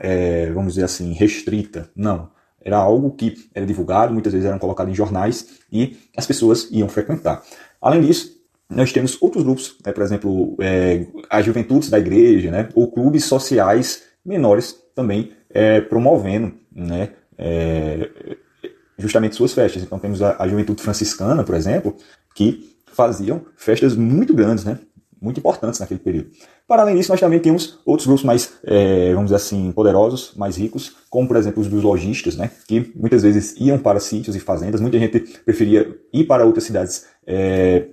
é, vamos dizer assim, restrita, não. Era algo que era divulgado, muitas vezes eram colocados em jornais e as pessoas iam frequentar. Além disso, nós temos outros grupos, né, por exemplo, é, as juventudes da igreja, né, ou clubes sociais menores também é, promovendo né, é, justamente suas festas. Então temos a, a juventude franciscana, por exemplo, que faziam festas muito grandes, né? muito importantes naquele período. Para além disso, nós também temos outros grupos mais, é, vamos dizer assim, poderosos, mais ricos, como por exemplo os dos lojistas, né, que muitas vezes iam para sítios e fazendas, muita gente preferia ir para outras cidades é,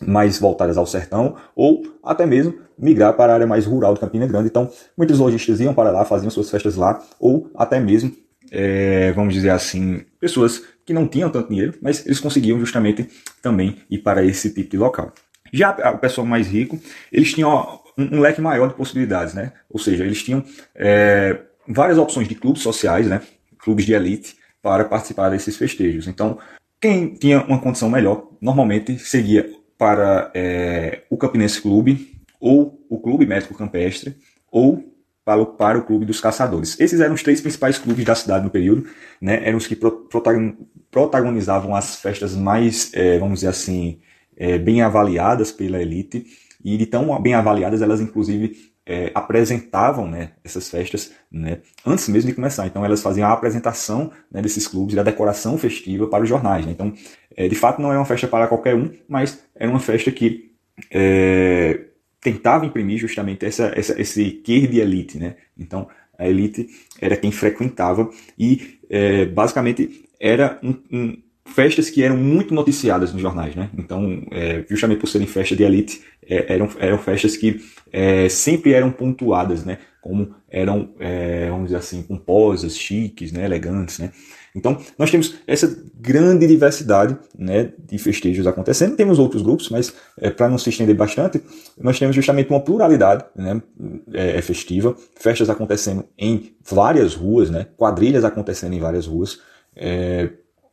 mais voltadas ao sertão, ou até mesmo migrar para a área mais rural de Campina Grande. Então, muitos lojistas iam para lá, faziam suas festas lá, ou até mesmo, é, vamos dizer assim, pessoas que não tinham tanto dinheiro, mas eles conseguiam justamente também ir para esse tipo de local. Já o pessoal mais rico, eles tinham um, um leque maior de possibilidades, né? Ou seja, eles tinham é, várias opções de clubes sociais, né? Clubes de elite para participar desses festejos. Então, quem tinha uma condição melhor, normalmente seguia para é, o Campinense Clube, ou o Clube Médico Campestre, ou para o, para o Clube dos Caçadores. Esses eram os três principais clubes da cidade no período, né? eram os que protagonizavam as festas mais, é, vamos dizer assim, é, bem avaliadas pela elite, e de tão bem avaliadas, elas inclusive é, apresentavam né, essas festas né, antes mesmo de começar. Então elas faziam a apresentação né, desses clubes, da decoração festiva para os jornais. Né? Então, é, de fato, não é uma festa para qualquer um, mas era uma festa que é, tentava imprimir justamente essa, essa, esse quer de elite, né? Então, a elite era quem frequentava e, é, basicamente, era um, um, festas que eram muito noticiadas nos jornais, né? Então, é, justamente por serem festas de elite, é, eram, eram festas que é, sempre eram pontuadas, né? Como eram, é, vamos dizer assim, pomposas, chiques, né? elegantes, né? Então, nós temos essa grande diversidade né, de festejos acontecendo. Temos outros grupos, mas é, para não se estender bastante, nós temos justamente uma pluralidade né, é, festiva, festas acontecendo em várias ruas, né, quadrilhas acontecendo em várias ruas. É,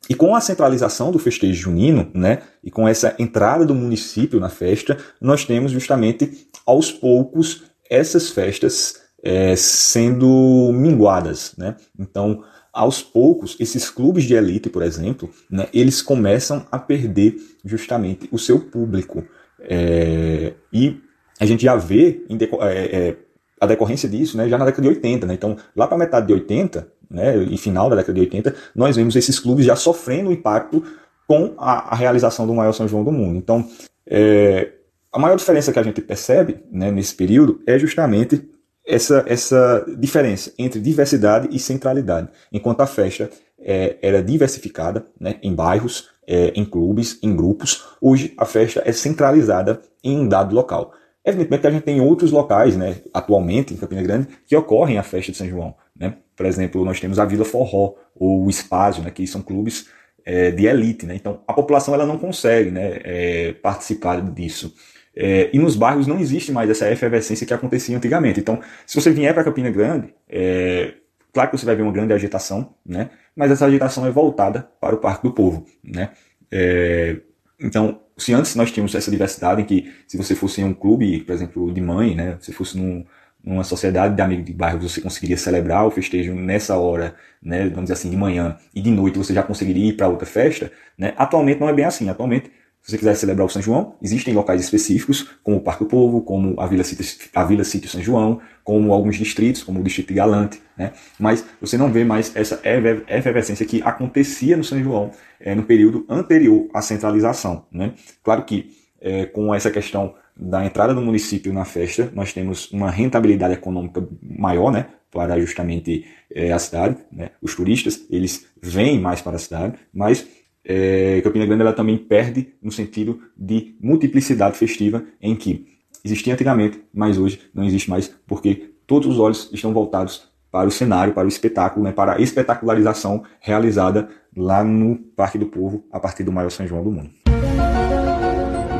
e com a centralização do festejo junino, né, e com essa entrada do município na festa, nós temos justamente aos poucos essas festas é, sendo minguadas, né? Então, aos poucos, esses clubes de elite, por exemplo, né, eles começam a perder justamente o seu público. É, e a gente já vê é, é, a decorrência disso né, já na década de 80. Né? Então, lá para metade de 80, né, e final da década de 80, nós vemos esses clubes já sofrendo impacto com a, a realização do maior São João do mundo. Então, é, a maior diferença que a gente percebe né, nesse período é justamente essa, essa diferença entre diversidade e centralidade. Enquanto a festa é, era diversificada né, em bairros, é, em clubes, em grupos, hoje a festa é centralizada em um dado local. Evidentemente que a gente tem outros locais, né, atualmente em Campina Grande, que ocorrem a festa de São João. Né? Por exemplo, nós temos a Vila Forró, ou o Espásio, né, que são clubes é, de elite. Né? Então, a população ela não consegue né, é, participar disso. É, e nos bairros não existe mais essa efervescência que acontecia antigamente. Então, se você vier para Campina Grande, é, claro que você vai ver uma grande agitação, né? mas essa agitação é voltada para o Parque do Povo. Né? É, então, se antes nós tínhamos essa diversidade em que, se você fosse em um clube, por exemplo, de mãe, né? se fosse num, numa sociedade de amigos de bairro, você conseguiria celebrar o festejo nessa hora, né? vamos dizer assim, de manhã, e de noite você já conseguiria ir para outra festa. Né? Atualmente não é bem assim. Atualmente se você quiser celebrar o São João, existem locais específicos, como o Parque do Povo, como a Vila Sítio, a Vila Sítio São João, como alguns distritos, como o Distrito de Galante, né? Mas você não vê mais essa efervescência que acontecia no São João é, no período anterior à centralização, né? Claro que é, com essa questão da entrada do município na festa, nós temos uma rentabilidade econômica maior, né? Para justamente é, a cidade, né? Os turistas, eles vêm mais para a cidade, mas é, Campina Grande ela também perde no sentido de multiplicidade festiva, em que existia antigamente, mas hoje não existe mais, porque todos os olhos estão voltados para o cenário, para o espetáculo, né, para a espetacularização realizada lá no Parque do Povo, a partir do maior São João do mundo.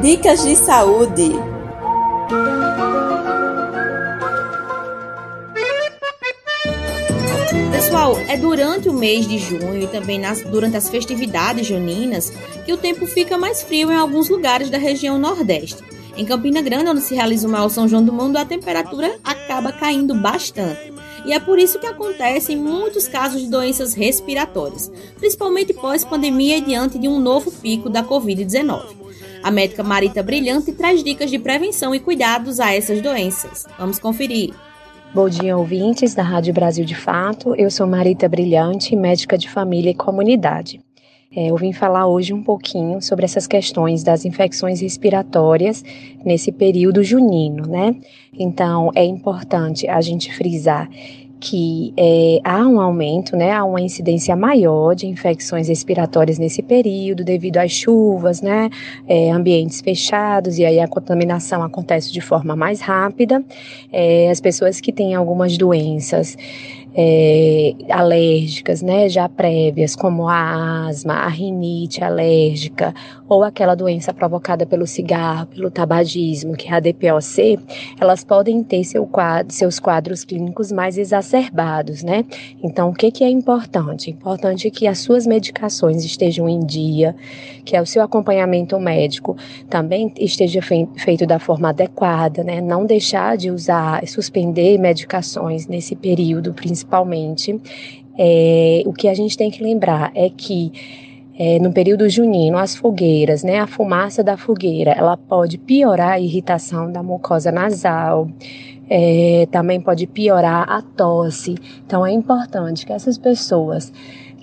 Dicas de saúde. Pessoal, é durante o mês de junho e também nas, durante as festividades juninas que o tempo fica mais frio em alguns lugares da região Nordeste. Em Campina Grande, onde se realiza o maior São João do mundo, a temperatura acaba caindo bastante. E é por isso que acontecem muitos casos de doenças respiratórias, principalmente pós-pandemia e diante de um novo pico da Covid-19. A médica Marita Brilhante traz dicas de prevenção e cuidados a essas doenças. Vamos conferir. Bom dia, ouvintes da Rádio Brasil de Fato. Eu sou Marita Brilhante, médica de família e comunidade. É, eu vim falar hoje um pouquinho sobre essas questões das infecções respiratórias nesse período junino, né? Então, é importante a gente frisar que é, há um aumento, né, há uma incidência maior de infecções respiratórias nesse período devido às chuvas, né, é, ambientes fechados e aí a contaminação acontece de forma mais rápida. É, as pessoas que têm algumas doenças é, alérgicas, né, já prévias, como a asma, a rinite alérgica ou aquela doença provocada pelo cigarro, pelo tabagismo, que é a DPOC, elas podem ter seu quadro, seus quadros clínicos mais exacerbados, né? Então, o que, que é importante? É importante que as suas medicações estejam em dia, que o seu acompanhamento médico também esteja feito da forma adequada, né? Não deixar de usar, suspender medicações nesse período, principalmente, é, o que a gente tem que lembrar é que é, no período junino, as fogueiras, né, a fumaça da fogueira, ela pode piorar a irritação da mucosa nasal, é, também pode piorar a tosse. Então, é importante que essas pessoas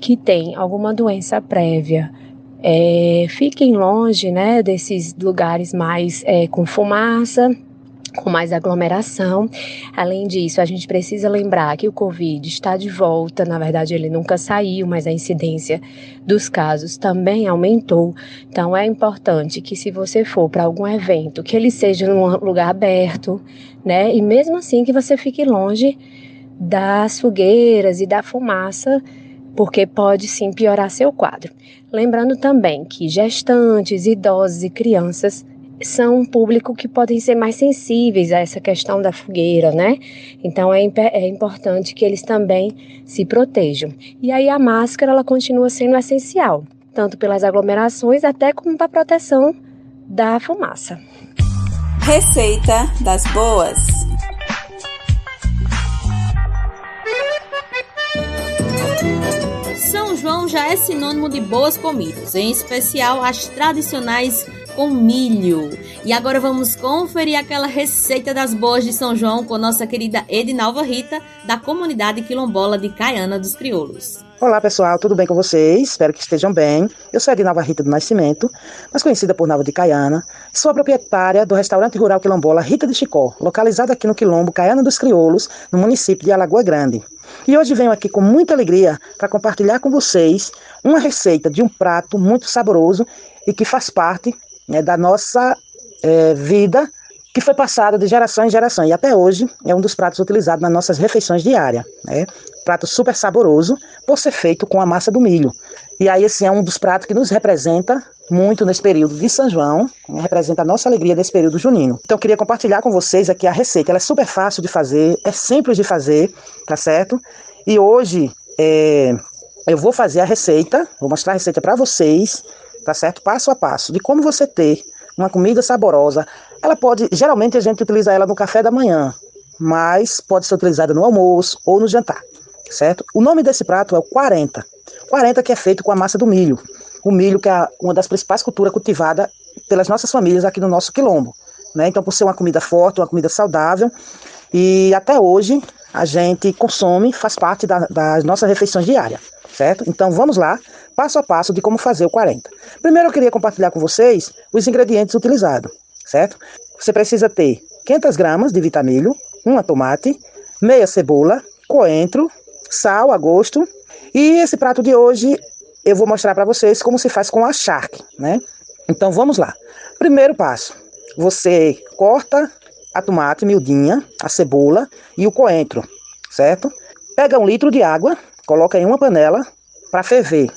que têm alguma doença prévia é, fiquem longe né, desses lugares mais é, com fumaça com mais aglomeração. Além disso, a gente precisa lembrar que o Covid está de volta, na verdade ele nunca saiu, mas a incidência dos casos também aumentou. Então é importante que se você for para algum evento, que ele seja num lugar aberto, né? E mesmo assim que você fique longe das fogueiras e da fumaça, porque pode sim piorar seu quadro. Lembrando também que gestantes, idosos e crianças são um público que podem ser mais sensíveis a essa questão da fogueira, né? Então é, é importante que eles também se protejam. E aí a máscara ela continua sendo essencial, tanto pelas aglomerações até como para a proteção da fumaça. Receita das boas. João já é sinônimo de boas comidas, em especial as tradicionais com milho. E agora vamos conferir aquela receita das boas de São João com nossa querida Edinalva Rita, da comunidade quilombola de Caiana dos Crioulos. Olá pessoal, tudo bem com vocês? Espero que estejam bem. Eu sou Edinalva Rita do Nascimento, mais conhecida por Nova de Caiana. Sou a proprietária do restaurante rural quilombola Rita de Chicó, localizado aqui no Quilombo Caiana dos Crioulos, no município de Alagoa Grande. E hoje venho aqui com muita alegria para compartilhar com vocês uma receita de um prato muito saboroso e que faz parte né, da nossa é, vida que foi passada de geração em geração e até hoje é um dos pratos utilizados nas nossas refeições diárias. Né? Prato super saboroso por ser feito com a massa do milho. E aí esse é um dos pratos que nos representa muito nesse período de São João, né? representa a nossa alegria nesse período junino. Então eu queria compartilhar com vocês aqui a receita. Ela é super fácil de fazer, é simples de fazer, tá certo? E hoje é, eu vou fazer a receita, vou mostrar a receita para vocês tá certo? Passo a passo, de como você ter uma comida saborosa. Ela pode, geralmente a gente utiliza ela no café da manhã, mas pode ser utilizada no almoço ou no jantar, certo? O nome desse prato é o 40. 40 que é feito com a massa do milho. O milho que é uma das principais culturas cultivadas pelas nossas famílias aqui no nosso quilombo, né? Então, por ser uma comida forte, uma comida saudável, e até hoje a gente consome, faz parte da, das nossas refeições diárias, certo? Então, vamos lá passo a passo de como fazer o 40. Primeiro eu queria compartilhar com vocês os ingredientes utilizados, certo? Você precisa ter 500 gramas de vitamilho, uma tomate, meia cebola, coentro, sal a gosto. E esse prato de hoje eu vou mostrar para vocês como se faz com a charque, né? Então vamos lá. Primeiro passo, você corta a tomate miudinha, a cebola e o coentro, certo? Pega um litro de água, coloca em uma panela para ferver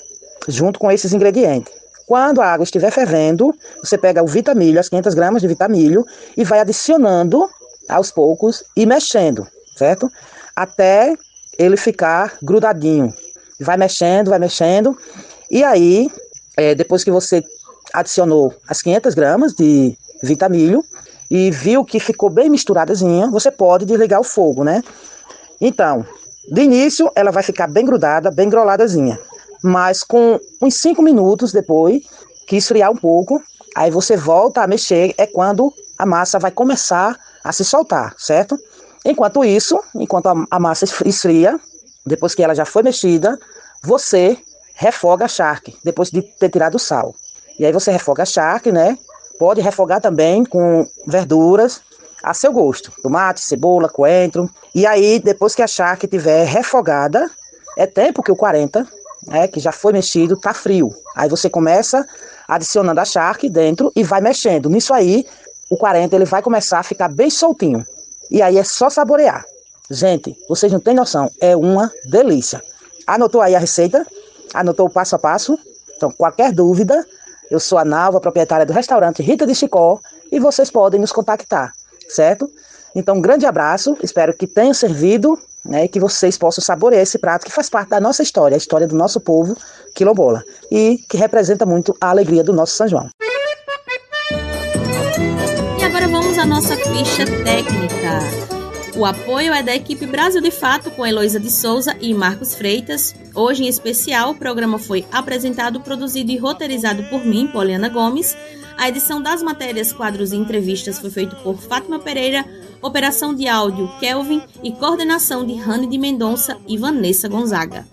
junto com esses ingredientes. Quando a água estiver fervendo, você pega o vitamilho, as 500 gramas de vitamilho, e vai adicionando aos poucos e mexendo, certo? Até ele ficar grudadinho. Vai mexendo, vai mexendo. E aí, é, depois que você adicionou as 500 gramas de vitamilho e viu que ficou bem misturadazinha, você pode desligar o fogo, né? Então, de início, ela vai ficar bem grudada, bem groladazinha. Mas com uns 5 minutos depois, que esfriar um pouco, aí você volta a mexer, é quando a massa vai começar a se soltar, certo? Enquanto isso, enquanto a, a massa esfria, depois que ela já foi mexida, você refoga a charque, depois de ter tirado o sal. E aí você refoga a charque, né? Pode refogar também com verduras a seu gosto, tomate, cebola, coentro. E aí, depois que a charque estiver refogada, é tempo que o 40 né, que já foi mexido, tá frio. Aí você começa adicionando a charque dentro e vai mexendo. Nisso aí, o 40 ele vai começar a ficar bem soltinho. E aí é só saborear. Gente, vocês não têm noção, é uma delícia. Anotou aí a receita? Anotou o passo a passo? Então, qualquer dúvida, eu sou a Nalva, proprietária do restaurante Rita de Chicó, e vocês podem nos contactar, certo? Então, um grande abraço, espero que tenha servido né, e que vocês possam saborear esse prato que faz parte da nossa história, a história do nosso povo quilombola e que representa muito a alegria do nosso São João. E agora vamos à nossa ficha técnica. O apoio é da equipe Brasil de Fato com Heloísa de Souza e Marcos Freitas. Hoje, em especial, o programa foi apresentado, produzido e roteirizado por mim, Poliana Gomes. A edição das matérias, quadros e entrevistas foi feita por Fátima Pereira, operação de áudio Kelvin e coordenação de Rani de Mendonça e Vanessa Gonzaga.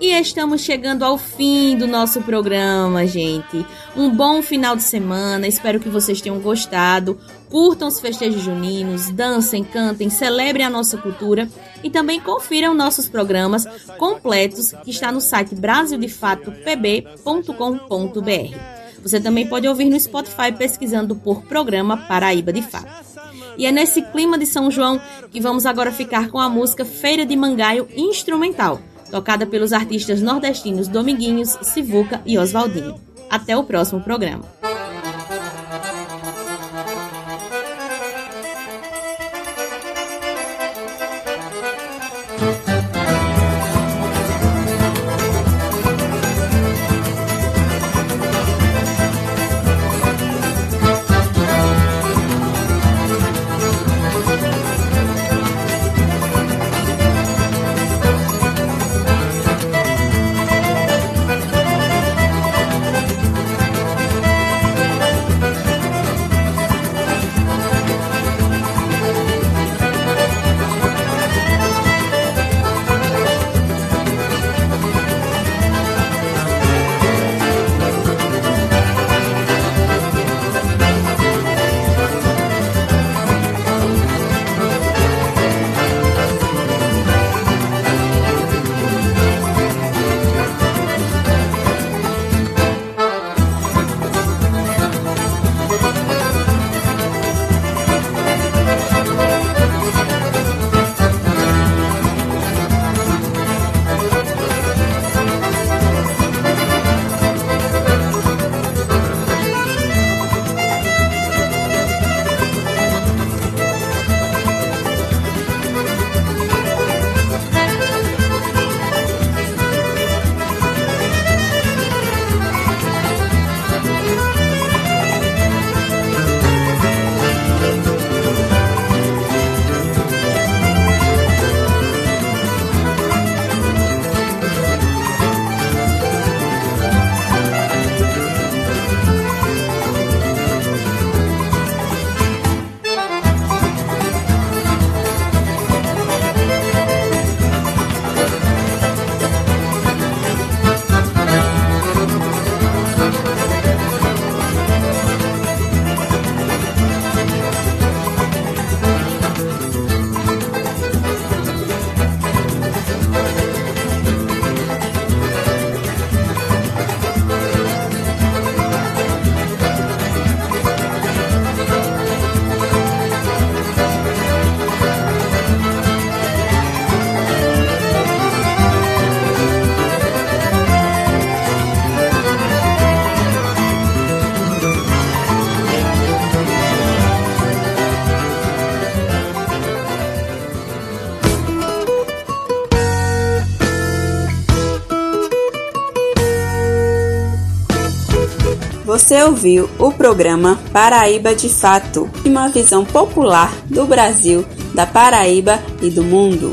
E estamos chegando ao fim do nosso programa, gente. Um bom final de semana, espero que vocês tenham gostado. Curtam os festejos juninos, dancem, cantem, celebrem a nossa cultura e também confiram nossos programas completos que está no site brasildefatoPB.com.br. Você também pode ouvir no Spotify pesquisando por programa Paraíba de Fato. E é nesse clima de São João que vamos agora ficar com a música Feira de Mangaio instrumental, tocada pelos artistas nordestinos Dominguinhos, Sivuca e Oswaldinho. Até o próximo programa. Você ouviu o programa Paraíba de Fato, uma visão popular do Brasil, da Paraíba e do mundo.